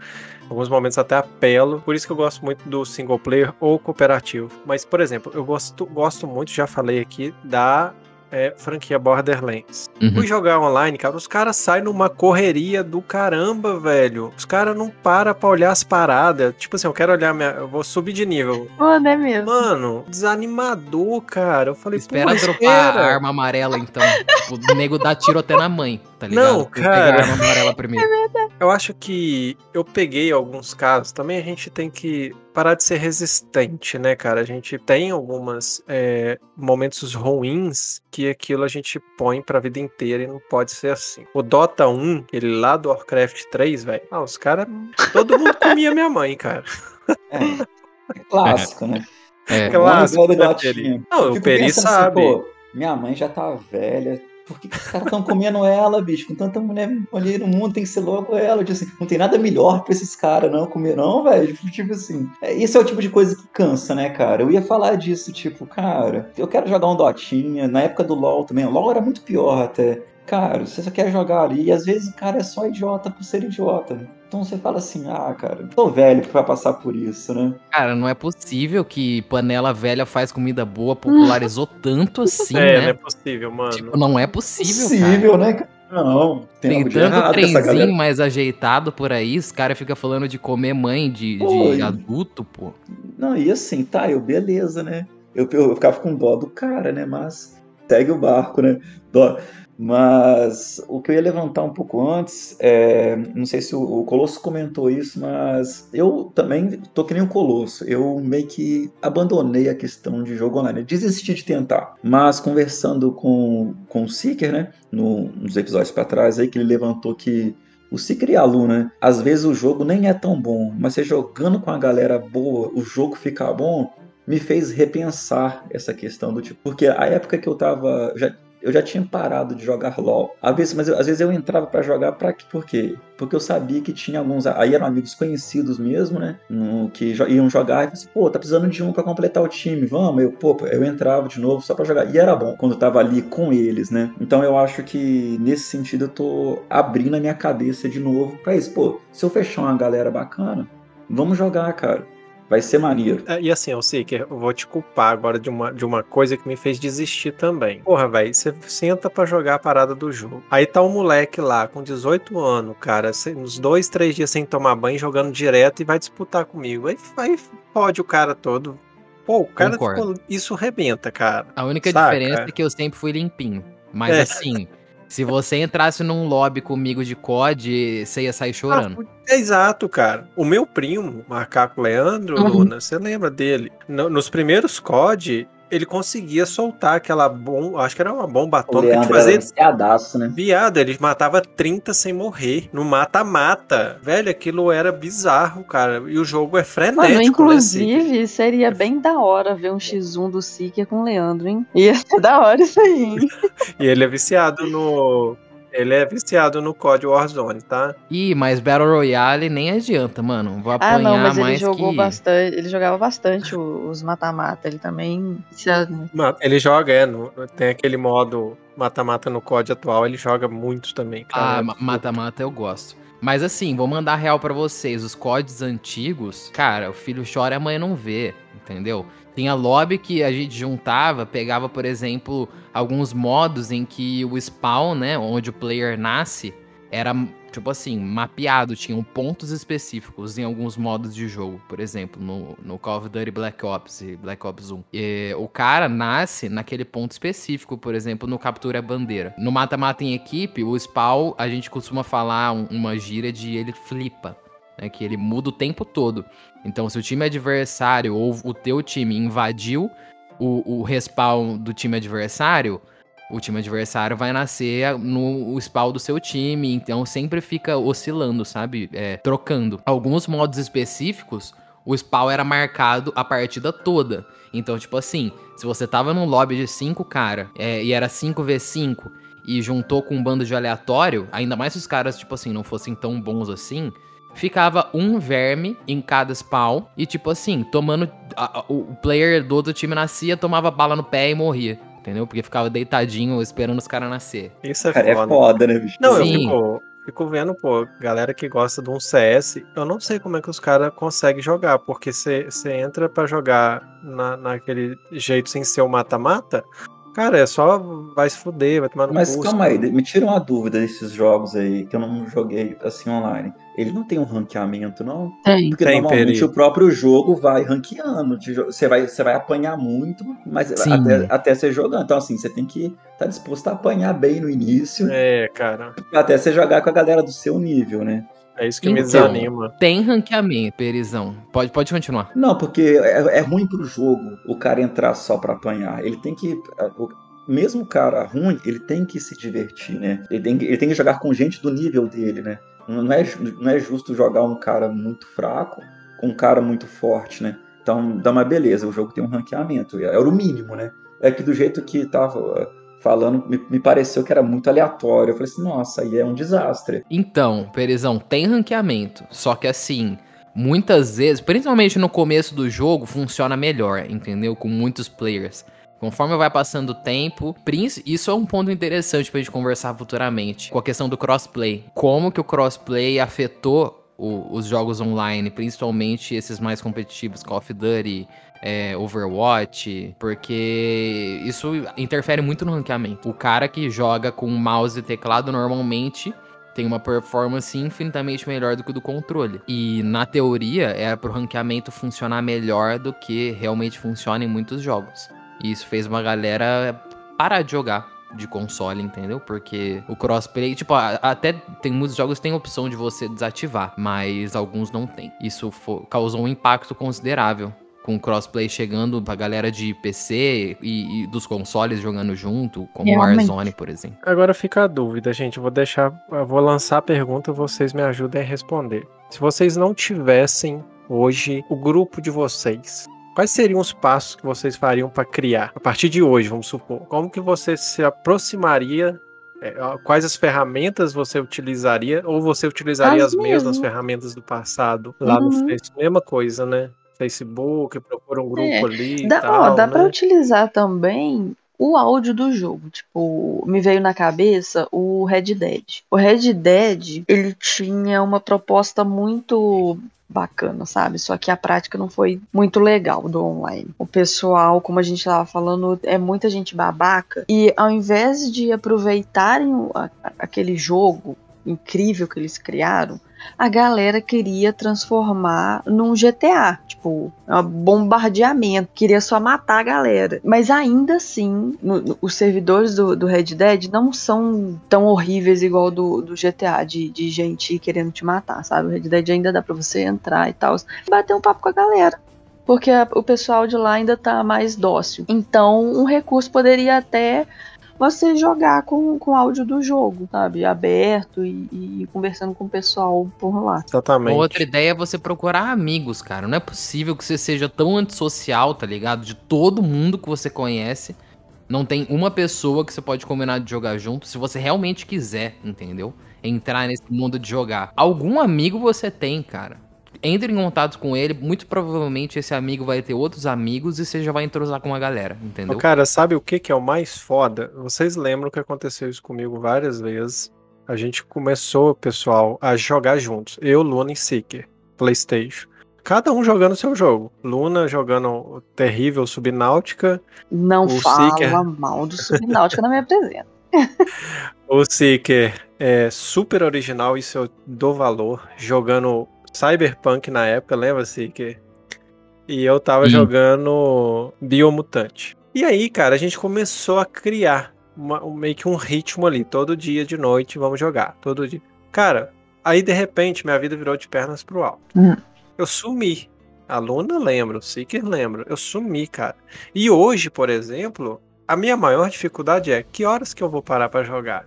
alguns momentos até apelo. Por isso que eu gosto muito do single player ou cooperativo. Mas, por exemplo, eu gosto, gosto muito, já falei aqui, da é, franquia Borderlands. Uhum. Fui jogar online, cara, os caras saem numa correria do caramba, velho. Os caras não param pra olhar as paradas. Tipo assim, eu quero olhar minha. Eu vou subir de nível. Mano, é mesmo. Mano, desanimador, cara. Eu falei, Espera dropar espera. a arma amarela, então. tipo, o nego dá tiro até na mãe, tá ligado? Não, cara. a arma amarela primeiro. (laughs) É verdade. Eu acho que eu peguei alguns casos. Também a gente tem que parar de ser resistente, né, cara? A gente tem algumas é, momentos ruins que aquilo a gente põe pra vida inteira e não pode ser assim. O Dota 1, ele lá do Warcraft 3, velho. Ah, os caras. Todo mundo comia minha mãe, cara. É, é clássico, né? É, clássico. Não, o Peri assim, sabe. Assim, pô, minha mãe já tá velha, por que, os caras estão comendo ela, bicho? Com tanta mulher ali no mundo, tem que ser logo ela. Tipo assim, não tem nada melhor pra esses caras, não, comer, não, velho. Tipo, assim. É, esse é o tipo de coisa que cansa, né, cara? Eu ia falar disso, tipo, cara, eu quero jogar um Dotinha. Na época do LoL também. O LoL era muito pior até. Cara, você só quer jogar ali. E às vezes o cara é só idiota por ser idiota. Então você fala assim, ah, cara, tô velho que vai passar por isso, né? Cara, não é possível que panela velha faz comida boa, popularizou (laughs) tanto assim, é, né? não é possível, mano. Tipo, não é possível, possível cara. né? Não, tem, tem tanto trenzinho mais ajeitado por aí, os caras ficam falando de comer mãe de, pô, de adulto, pô. Não, e assim, tá, eu beleza, né? Eu, eu ficava com dó do cara, né? Mas segue o barco, né? Dó. Mas o que eu ia levantar um pouco antes, é, não sei se o, Colosso comentou isso, mas eu também tô que nem o Colosso. Eu meio que abandonei a questão de jogo online, desisti de tentar. Mas conversando com, com o Seeker, né, no, nos episódios para trás, aí que ele levantou que o Seeker e a Lu, né, às vezes o jogo nem é tão bom, mas você jogando com a galera boa, o jogo ficar bom, me fez repensar essa questão do tipo. Porque a época que eu tava. Já, eu já tinha parado de jogar LOL. Às vezes, mas eu, às vezes eu entrava para jogar para por quê? Porque eu sabia que tinha alguns. Aí eram amigos conhecidos mesmo, né? No, que iam jogar e assim, pô, tá precisando de um para completar o time, vamos. Eu, pô, eu entrava de novo só para jogar. E era bom quando eu tava ali com eles, né? Então eu acho que nesse sentido eu tô abrindo a minha cabeça de novo pra isso. Pô, se eu fechar uma galera bacana, vamos jogar, cara. Vai ser maneiro. É, e assim, eu sei que eu vou te culpar agora de uma, de uma coisa que me fez desistir também. Porra, velho, você senta para jogar a parada do jogo. Aí tá um moleque lá com 18 anos, cara, uns dois, três dias sem tomar banho, jogando direto e vai disputar comigo. Aí, aí pode o cara todo. Pô, o cara ficou, isso rebenta, cara. A única saca? diferença é que eu sempre fui limpinho. Mas é. assim. Se você entrasse num lobby comigo de COD, você ia sair chorando. Ah, é exato, cara. O meu primo, Macaco Leandro, uhum. Luna, você lembra dele? No, nos primeiros COD, ele conseguia soltar aquela bomba, acho que era uma bomba atômica de fazer. Viadaço, né? Viado, ele matava 30 sem morrer, no mata-mata. Velho, aquilo era bizarro, cara. E o jogo é frenético. Mano, inclusive, né, seria bem da hora ver um X1 do Seeker com o Leandro, hein? Ia ser (laughs) da hora isso aí, hein? e ele é viciado no ele é viciado no COD Warzone, tá? Ih, mas Battle Royale nem adianta, mano. Vou apanhar ah, não, mas ele jogou que... bastante. Ele jogava bastante os mata-mata. Ele também. Ele joga, é. No, tem aquele modo mata-mata no COD atual, ele joga muito também. Cara. Ah, mata-mata eu gosto. Mas assim, vou mandar real para vocês. Os CODs antigos, cara, o filho chora e a mãe não vê, entendeu? Tinha lobby que a gente juntava, pegava, por exemplo, alguns modos em que o spawn, né, onde o player nasce, era, tipo assim, mapeado, tinham pontos específicos em alguns modos de jogo. Por exemplo, no, no Call of Duty Black Ops e Black Ops 1. E, o cara nasce naquele ponto específico, por exemplo, no Captura Bandeira. No Mata-Mata em equipe, o spawn, a gente costuma falar um, uma gíria de ele flipa. Né, que ele muda o tempo todo. Então, se o time adversário ou o teu time invadiu o, o respawn do time adversário, o time adversário vai nascer no spawn do seu time, então sempre fica oscilando, sabe? É, trocando. Alguns modos específicos, o spawn era marcado a partida toda. Então, tipo assim, se você tava num lobby de 5 cara é, e era 5v5 e juntou com um bando de aleatório, ainda mais se os caras, tipo assim, não fossem tão bons assim, ficava um verme em cada spawn e, tipo assim, tomando. A, a, o player do outro time nascia, tomava bala no pé e morria entendeu? Porque ficava deitadinho esperando os caras nascer. Isso é Cara, é foda. foda, né, bicho? Não, eu Sim. fico, fico vendo, pô, galera que gosta de um CS, eu não sei como é que os caras conseguem jogar, porque você entra pra jogar na, naquele jeito sem ser o mata-mata, cara, é só vai se fuder, vai tomar no Mas calma aí, me tira uma dúvida desses jogos aí, que eu não joguei assim online. Ele não tem um ranqueamento, não? Tem. Porque Tem, normalmente Peri. o próprio jogo vai ranqueando. Você vai, você vai apanhar muito, mas Sim. até, até você jogando. Então, assim, você tem que estar disposto a apanhar bem no início, É, cara, até você jogar com a galera do seu nível, né? É isso que me Então. desanima. Tem ranqueamento, Perizão. Pode, pode continuar. Não, porque é, é ruim pro jogo o cara entrar só pra apanhar. Ele tem que. o- mesmo o cara ruim, ele tem que se divertir, né? Ele tem, que- ele tem que jogar com gente do nível dele, né? Não é, não é justo jogar um cara muito fraco com um cara muito forte, né? Então, dá uma beleza, o jogo tem um ranqueamento. Era o mínimo, né? É que do jeito que tava falando, me, me pareceu que era muito aleatório. Eu falei assim, nossa, aí é um desastre. Então, Perizão, tem ranqueamento. Só que assim, muitas vezes, principalmente no começo do jogo, funciona melhor, entendeu? Com muitos players. Conforme vai passando o tempo, isso é um ponto interessante pra gente conversar futuramente, com a questão do crossplay. Como que o crossplay afetou o- os jogos online, principalmente esses mais competitivos, Call of Duty, é, Overwatch, porque isso interfere muito no ranqueamento. O cara que joga com mouse e teclado normalmente tem uma performance infinitamente melhor do que o do controle. E na teoria é pro ranqueamento funcionar melhor do que realmente funciona em muitos jogos. E isso fez uma galera parar de jogar de console, entendeu? Porque o crossplay, tipo, até tem muitos jogos que tem opção de você desativar, mas alguns não tem. Isso causou um impacto considerável. Com o crossplay chegando pra galera de PC e, e dos consoles jogando junto, como Realmente. Warzone, por exemplo. Agora fica a dúvida, gente. Eu vou deixar, eu vou lançar a pergunta, vocês me ajudem a responder. Se vocês não tivessem hoje o grupo de vocês, quais seriam os passos que vocês fariam para criar? A partir de hoje, vamos supor. Como que você se aproximaria? é, Quais as ferramentas você utilizaria? Ou você utilizaria as, As mesmas ferramentas do passado lá no Uhum. Facebook? Mesma coisa, né? Facebook, procura um grupo É, ali Dá, tal, ó, dá pra né? utilizar também o áudio do jogo. Tipo, me veio na cabeça o Red Dead. O Red Dead, ele tinha uma proposta muito bacana, sabe? Só que a prática não foi muito legal do online. O pessoal, como a gente tava falando, é muita gente babaca. E ao invés de aproveitarem aquele jogo incrível que eles criaram, a galera queria transformar num GTA, tipo, um bombardeamento, queria só matar a galera. Mas ainda assim, no- no- os servidores do, do Red Dead não são tão horríveis igual do, do GTA, de, de gente querendo te matar, sabe? O Red Dead ainda dá pra você entrar e tal, bater um papo com a galera. Porque a- o pessoal de lá ainda tá mais dócil. Então, um recurso poderia até você jogar com, com áudio do jogo, sabe? Aberto e, e conversando com o pessoal por lá. Exatamente. Outra ideia é você procurar amigos, cara. Não é possível que você seja tão antissocial, tá ligado? De todo mundo que você conhece. Não tem uma pessoa que você pode combinar de jogar junto, se você realmente quiser, entendeu? Entrar nesse mundo de jogar. Algum amigo você tem, cara. Entre em contato com ele, muito provavelmente esse amigo vai ter outros amigos e você já vai entrosar com uma galera, entendeu? Cara, sabe o que, que é o mais foda? Vocês lembram que aconteceu isso comigo várias vezes. A gente começou, pessoal, a jogar juntos. Eu, Luna e Seeker, PlayStation. Cada um jogando seu jogo. Luna jogando o terrível Subnáutica. Não O fala Seeker. mal do Subnáutica na minha presença. (laughs) o Seeker é super original, isso eu dou valor. Jogando Cyberpunk na época, lembra, Seeker? E eu tava Sim. jogando Biomutante. E aí, cara, a gente começou a criar uma- um- meio que um ritmo ali. Todo dia de noite vamos jogar. Todo dia. Cara, aí de repente minha vida virou de pernas pro alto. Hum. Eu sumi. A Luna lembra, o Seeker lembra. Eu sumi, cara. E hoje, por exemplo, a minha maior dificuldade é que horas que eu vou parar pra jogar?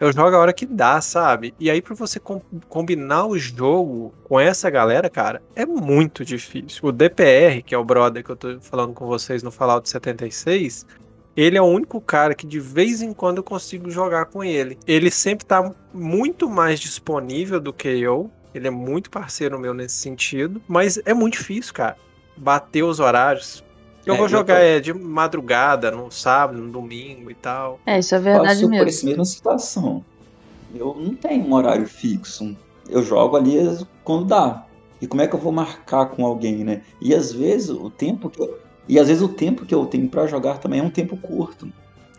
Eu jogo a hora que dá, sabe? E aí, pra você com- combinar o jogo com essa galera, cara, é muito difícil. O DPR, que é o brother que eu tô falando com vocês no Fallout 76, ele é o único cara que de vez em quando eu consigo jogar com ele. Ele sempre tá muito mais disponível do que eu. Ele é muito parceiro meu nesse sentido. Mas é muito difícil, cara. Bater os horários. Eu É, vou eu jogar tô- é, de madrugada, no sábado, no domingo e tal. É, isso é verdade Passou por mesmo. essa mesma situação. Eu não tenho um horário fixo. Eu jogo ali quando dá. E como é que eu vou marcar com alguém, né? E às vezes o tempo que eu, e às vezes o tempo que eu tenho pra jogar também é um tempo curto.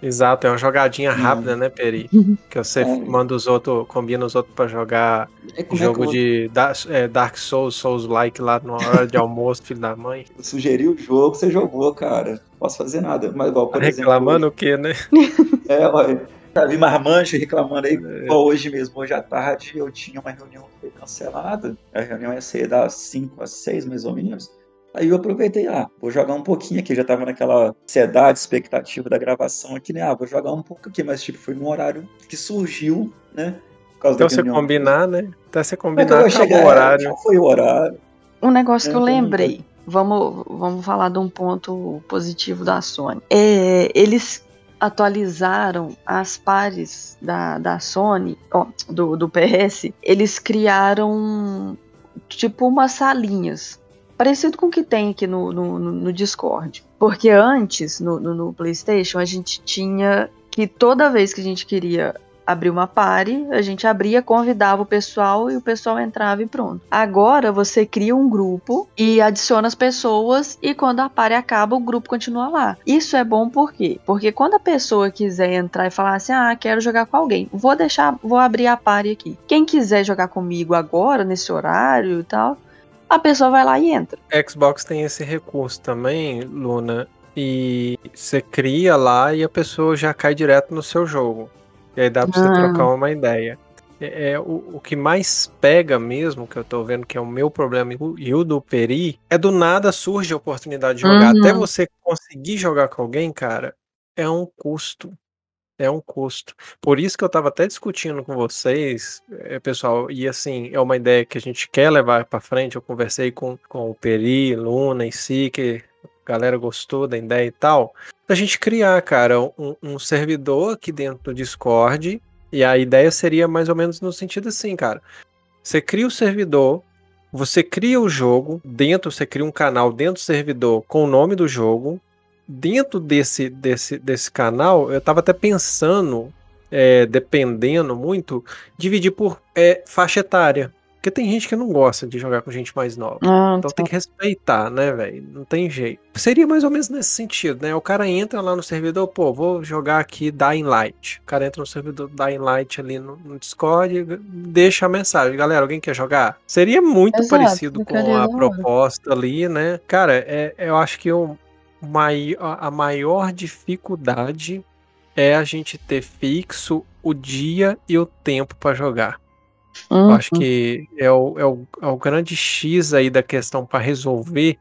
Exato, é uma jogadinha rápida, né, Peri? (laughs) Que você É. manda os outros, combina os outros pra jogar É jogo é eu, de da- é, Dark Souls, Souls like lá na hora de almoço, (laughs) filho da mãe. eu sugeri o jogo, você jogou, cara. Não posso fazer nada. Mas igual, por Tá reclamando o quê, né? exemplo, (laughs) é, olha, já vi marmancha reclamando aí, É. igual hoje mesmo, hoje à tarde eu tinha uma reunião que foi cancelada. A reunião ia ser das 5 às 6, mais ou menos. Aí eu aproveitei, ah, vou jogar um pouquinho aqui, já tava naquela ansiedade, expectativa da gravação aqui, né? Ah, vou jogar um pouco aqui, mas tipo, foi num horário que surgiu, né? Por causa Então da você reunião. combinar, né? Até você é combinar, acabou chegar? o horário. Já foi o horário. Um negócio que eu Então, lembrei. Vamos, vamos falar de um ponto positivo da Sony. É, eles atualizaram as pares da, da Sony, ó, do, do PS. Eles criaram tipo umas salinhas. Parecido com o que tem aqui no, no, no- Discord. Porque antes, no, no, no PlayStation, a gente tinha que toda vez que a gente queria abrir uma party, a gente abria, convidava o pessoal e o pessoal entrava e pronto. Agora você cria um grupo e adiciona as pessoas e quando a party acaba, o grupo continua lá. Isso é bom por quê? Porque quando a pessoa quiser entrar e falar assim: "Ah, quero jogar com alguém", vou deixar, vou abrir a party aqui. Quem quiser jogar comigo agora nesse horário e tal, a pessoa vai lá e entra. Xbox tem esse recurso também, Luna, e você cria lá e a pessoa já cai direto no seu jogo. E aí dá pra você Ah. trocar uma ideia. É, é o, o que mais pega mesmo, que eu tô vendo que é o meu problema e o- e o do Peri, é do nada surge a oportunidade de jogar. Uhum. Até você conseguir jogar com alguém, cara, é um custo. É um custo. Por isso que eu tava até discutindo com vocês, é, pessoal, e assim, é uma ideia que a gente quer levar pra frente. Eu conversei com, com o Peri, Luna e Si, que a galera gostou da ideia e tal. Da gente criar, cara, um, um servidor aqui dentro do Discord. E a ideia seria mais ou menos no sentido assim, cara. Você cria o servidor, você cria o jogo, dentro, você cria um canal dentro do servidor com o nome do jogo. Dentro desse, desse, desse canal, eu tava até pensando, é, dependendo muito, dividir por é, faixa etária. Porque tem gente que não gosta de jogar com gente mais nova. Ah, Então tem que respeitar, né, velho? Não tem jeito. Seria mais ou menos nesse sentido, né? O cara entra lá no servidor, pô, vou jogar aqui Dying Light. O cara entra no servidor Dying Light ali no, no Discord deixa a mensagem. Galera, alguém quer jogar? Seria muito Exato, parecido com ficaria a proposta ali, né? Cara, é, eu acho que o mai- a maior dificuldade é a gente ter fixo o dia e o tempo pra jogar. Eu Uhum. acho que é o, é, o, é o grande X aí da questão para resolver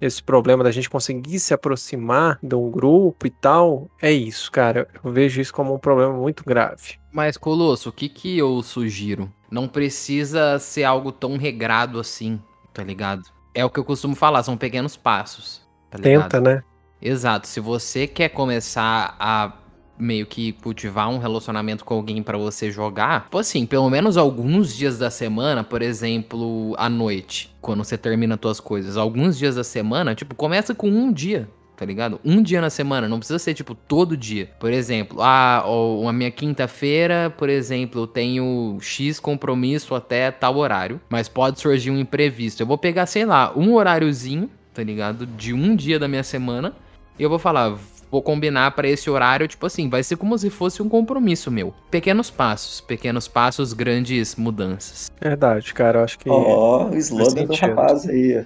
esse problema da gente conseguir se aproximar de um grupo e tal. É isso, cara. Eu vejo isso como um problema muito grave. Mas, Colosso, o que que eu sugiro? Não precisa ser algo tão regrado assim, tá ligado? É o que eu costumo falar, são pequenos passos, tá ligado? Tenta, né? Exato. Se você quer começar a meio que cultivar um relacionamento com alguém pra você jogar, tipo assim, pelo menos alguns dias da semana, por exemplo, à noite, quando você termina suas coisas, alguns dias da semana, tipo, começa com um dia. Tá ligado? Um dia na semana, não precisa ser tipo todo dia. Por exemplo, ah, a minha quinta-feira, por exemplo, eu tenho X compromisso até tal horário, mas pode surgir um imprevisto. Eu vou pegar, sei lá, um horáriozinho, tá ligado? De um dia da minha semana, e eu vou falar, vou combinar para esse horário, tipo assim, vai ser como se fosse um compromisso meu. Pequenos passos, pequenos passos, grandes mudanças. Verdade, cara, eu acho que. Ó, o slogan do rapaz aí.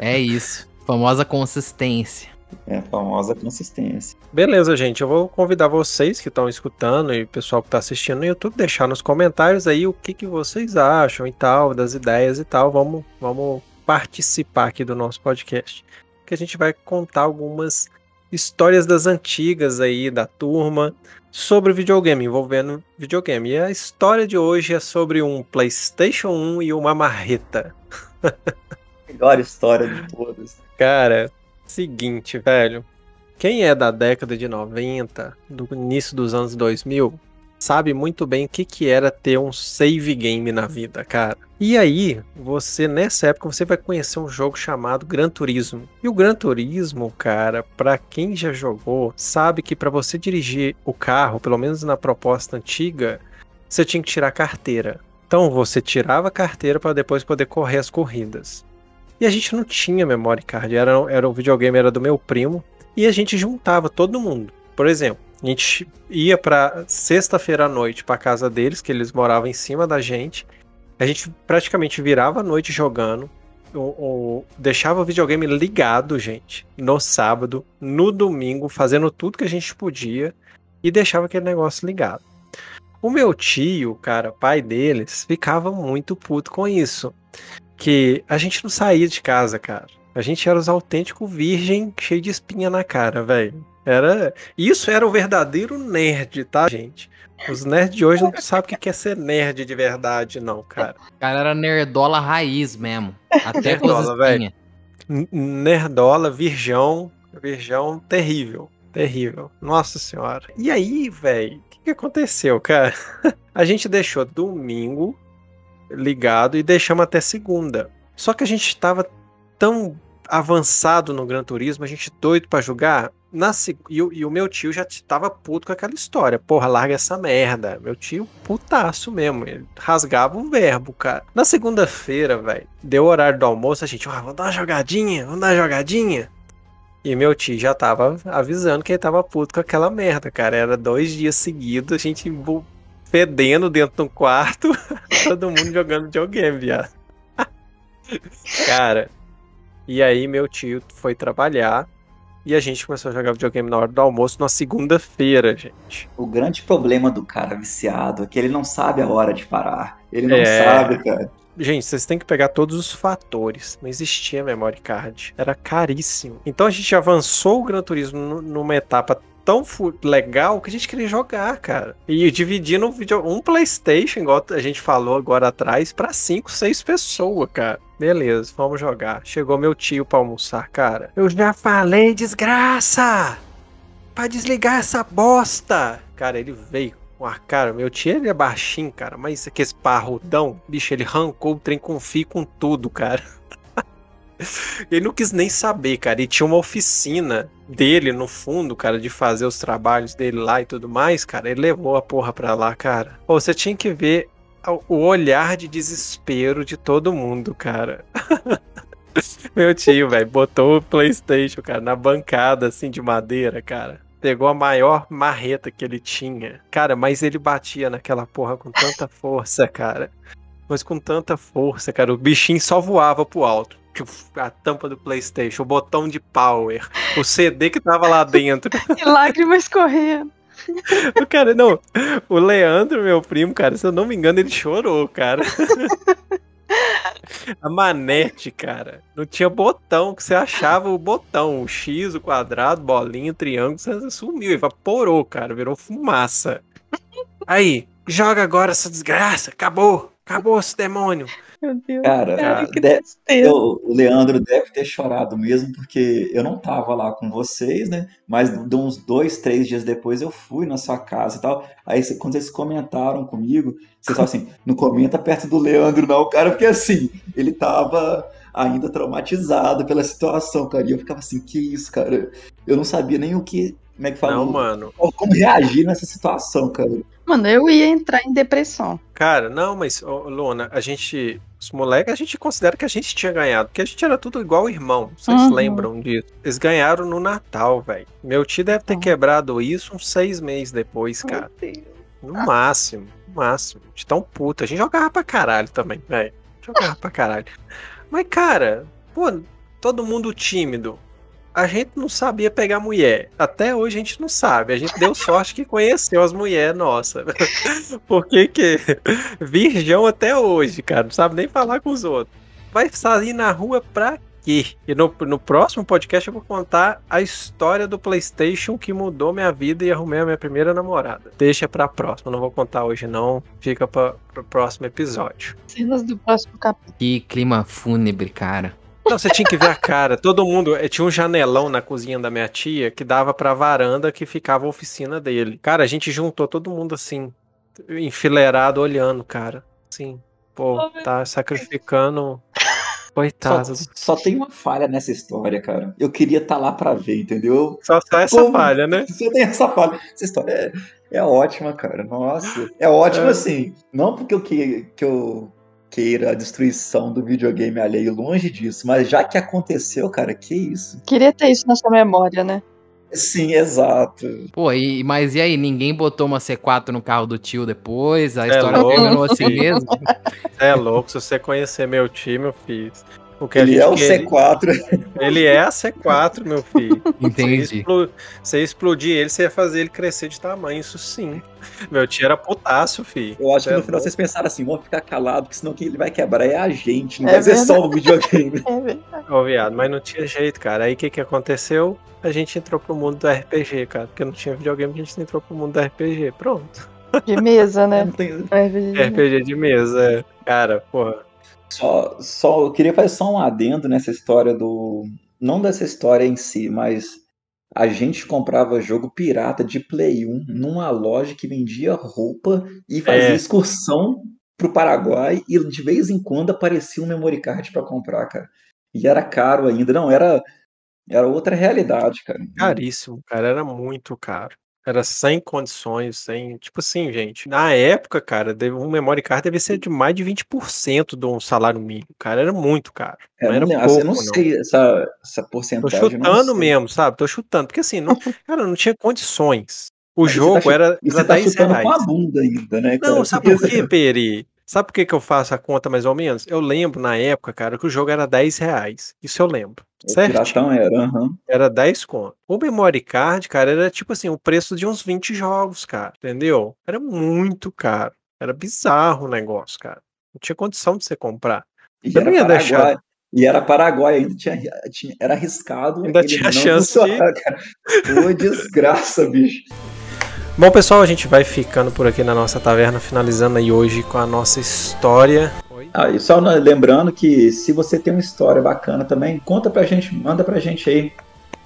É isso. Famosa consistência. É a famosa consistência. Beleza, gente. Eu vou convidar vocês que estão escutando e o pessoal que está assistindo no YouTube, deixar nos comentários aí o que, que vocês acham e tal, das ideias e tal. Vamos, vamos participar aqui do nosso podcast. Que a gente vai contar algumas histórias das antigas aí da turma sobre videogame, envolvendo videogame. E a história de hoje é sobre um PlayStation 1 e uma marreta. Melhor história de todas. Cara, seguinte, velho. Quem é da década de 90, do início dos anos 2000, sabe muito bem o que, que era ter um save game na vida, cara. E aí, você nessa época você vai conhecer um jogo chamado Gran Turismo. E o Gran Turismo, cara, pra quem já jogou, sabe que pra você dirigir o carro, pelo menos na proposta antiga, você tinha que tirar carteira. Então você tirava a carteira para depois poder correr as corridas. E a gente não tinha memory card, era, era o videogame era do meu primo e a gente juntava todo mundo. Por exemplo, a gente ia pra sexta-feira à noite pra casa deles, que eles moravam em cima da gente. A gente praticamente virava a noite jogando, ou, ou deixava o videogame ligado, gente, no sábado, no domingo, fazendo tudo que a gente podia e deixava aquele negócio ligado. O meu tio, cara, pai deles, ficava muito puto com isso. Que a gente não saía de casa, cara. A gente era os autênticos virgem cheio de espinha na cara, velho. Era. Isso era o verdadeiro nerd, tá, gente? Os nerds de hoje não sabem o que é ser nerd de verdade, não, cara. O cara era nerdola raiz mesmo. Até Nerdola, espinhas. N- Nerdola, virgão, virgão terrível, terrível. Nossa senhora. E aí, velho, o que, que aconteceu, cara? (laughs) A gente deixou domingo ligado e deixamos até segunda. Só que a gente tava tão avançado no Gran Turismo, a gente doido pra jogar. Na, e, o- e o meu tio já tava puto com aquela história. Porra, larga essa merda. Meu tio, putaço mesmo. Ele rasgava o verbo, cara. Na segunda-feira, velho, deu o horário do almoço, a gente, ah, vamos dar uma jogadinha, vamos dar uma jogadinha. E meu tio já tava avisando que ele tava puto com aquela merda, cara. Era dois dias seguidos, a gente fedendo dentro de um quarto, (laughs) todo mundo jogando videogame, viado. (laughs) Cara, e aí meu tio foi trabalhar e a gente começou a jogar videogame na hora do almoço na segunda-feira, gente. O grande problema do cara viciado é que ele não sabe a hora de parar. Ele não É. sabe, cara. Gente, vocês têm que pegar todos os fatores. Não existia memory card. Era caríssimo. Então a gente avançou o Gran Turismo nu- numa etapa tão legal que a gente queria jogar, cara. E dividindo um, vídeo, um PlayStation, igual a gente falou agora atrás, pra 5, 6 pessoas, cara. Beleza, vamos jogar. Chegou meu tio pra almoçar, cara. Eu já falei, desgraça! Pra desligar essa bosta! Cara, ele veio com a cara. Meu tio ele é baixinho, cara, mas aquele parrudão, bicho, ele arrancou o trem com fio com tudo, cara. Ele não quis nem saber, cara. E tinha uma oficina dele no fundo, cara, de fazer os trabalhos dele lá e tudo mais, cara. Ele levou a porra pra lá, cara. Pô, você tinha que ver o- olhar de desespero de todo mundo, cara. (laughs) Meu tio, velho, botou o PlayStation, cara, na bancada assim de madeira, cara. Pegou a maior marreta que ele tinha. Cara, mas ele batia naquela porra com tanta força, cara. Mas com tanta força, cara. O bichinho só voava pro alto. A tampa do PlayStation, o botão de power, o CD que tava lá dentro. (laughs) E lágrimas correndo. (laughs) O cara, não. O Leandro, meu primo, cara, se eu não me engano, ele chorou, cara. (laughs) A manete, cara, não tinha botão, que você achava o botão, o X, o quadrado, bolinha, triângulo, você sumiu, evaporou, cara, virou fumaça. Aí, joga agora essa desgraça, acabou, acabou esse demônio. Meu Deus. Cara, Cara, que de- eu- o Leandro deve ter chorado mesmo, porque eu não tava lá com vocês, né? Mas de uns dois, três dias depois eu fui na sua casa e tal. Aí quando vocês comentaram comigo, vocês falaram assim, não comenta perto do Leandro não, cara, porque assim, ele tava ainda traumatizado pela situação, cara. E eu ficava assim, que isso, cara? Eu não sabia nem o que, como é que fala? Não, mano. como reagir nessa situação, cara. Mano, eu ia entrar em depressão. Cara, não, mas, ô, Luna, a gente. Os moleques, a gente considera que a gente tinha ganhado, porque a gente era tudo igual irmão. Vocês Uhum. lembram disso? Eles ganharam no Natal, velho. Meu tio deve ter Uhum. quebrado isso uns seis meses depois, cara. No máximo, no máximo. De tão puta. A gente jogava pra caralho também, velho. Jogava pra caralho. Mas, cara, pô, todo mundo tímido. A gente não sabia pegar mulher. Até hoje a gente não sabe. A gente deu sorte que conheceu as mulheres, nossa. (laughs) Porque que virgão até hoje, cara. Não sabe nem falar com os outros. Vai sair na rua pra quê? E no, no próximo podcast eu vou contar a história do PlayStation que mudou minha vida e arrumei a minha primeira namorada. Deixa pra próxima. Não vou contar hoje, não. Fica pra, pro próximo episódio. Cenas do próximo capítulo. Que clima fúnebre, cara. Não, você tinha que ver a cara. Todo mundo. eh, Tinha um janelão na cozinha da minha tia que dava pra varanda que ficava a oficina dele. Cara, a gente juntou todo mundo assim, enfileirado, olhando, cara. Assim, pô, Oh, tá sacrificando. Só, Coitado. só tem uma falha nessa história, cara. Eu queria estar lá pra ver, entendeu? Só, só essa Como? falha, né? (laughs) Só tem essa falha. Essa história é, é ótima, cara. Nossa. É ótima, É. assim. Não porque eu, que, que eu queira a destruição do videogame alheio, longe disso. Mas já que aconteceu, cara, que isso? Queria ter isso na sua memória, né? Sim, exato. Pô, e, mas e aí? Ninguém botou uma C4 no carro do tio depois? A É história louco, terminou assim mesmo? (laughs) É louco, se você conhecer meu time, eu fiz. O que a Ele é o quer- C4. Ele é a C4, meu filho. (laughs) Você, Entendi. explo- você explodir ele, você ia fazer ele crescer de tamanho, isso sim. Meu tio era putaço, filho. Eu acho que É no final louco. vocês pensaram assim, vamos ficar calado, porque senão quem ele vai quebrar é a gente, não É vai ser só o videogame. (laughs) É verdade. Ô, viado, mas não tinha jeito, cara. Aí o que que aconteceu? A gente entrou pro mundo do RPG, cara. Porque não tinha videogame, a gente entrou pro mundo do RPG. Pronto. De mesa, né? Não tem- É verdade. RPG de mesa, é. Cara, porra. Só, só, eu queria fazer só um adendo nessa história do. Não dessa história em si, mas a gente comprava jogo pirata de Play 1 numa loja que vendia roupa e fazia É. excursão pro Paraguai e de vez em quando aparecia um memory card pra comprar, cara. E era caro ainda, não, era era outra realidade, cara. Caríssimo, cara. Era muito caro. Era sem condições, sem. Tipo assim, gente. Na época, cara, um memory card deve ser de mais de 20% de um salário mínimo. Cara, era muito caro. É, Não era eu não, pouco, eu não sei essa, essa Tô porcentagem. não chutando mesmo, sabe? Tô chutando. Porque assim, não, (laughs) cara, não tinha condições. O você tá jogo chu- era, E você tá 10 chutando reais. com a bunda ainda, né? Não, cara? sabe por quê, Peri? Sabe por que, que eu faço a conta mais ou menos? Eu lembro na época, cara, que o jogo era 10 reais. Isso eu lembro. Certo? Piratão era, aham. Era 10 conto. O memory card, cara, era tipo assim, o preço de uns 20 jogos, cara. Entendeu? Era muito caro. Era bizarro o negócio, cara. Não tinha condição de você comprar. E Eu era não ia Paraguai. deixar. E era Paraguai, ainda tinha, tinha- era arriscado. Ainda tinha chance (laughs) cara. Pô, desgraça, bicho. Bom, pessoal, a gente vai ficando por aqui na nossa taverna, finalizando aí hoje com a nossa história. Oi? Ah, e só lembrando que se você tem uma história bacana também, conta pra gente, manda pra gente aí.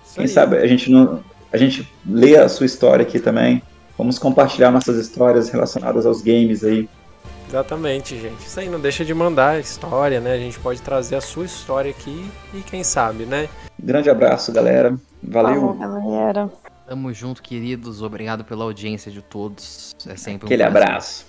Isso Quem aí. sabe a gente não, a gente lê a sua história aqui também. Vamos compartilhar nossas histórias relacionadas aos games aí. Exatamente, gente. Isso aí não deixa de mandar a história, né? A gente pode trazer a sua história aqui e quem sabe, né? Grande abraço, galera. Valeu. Falou, galera. Tamo junto, queridos. Obrigado pela audiência de todos. É sempre um Aquele prazer. abraço.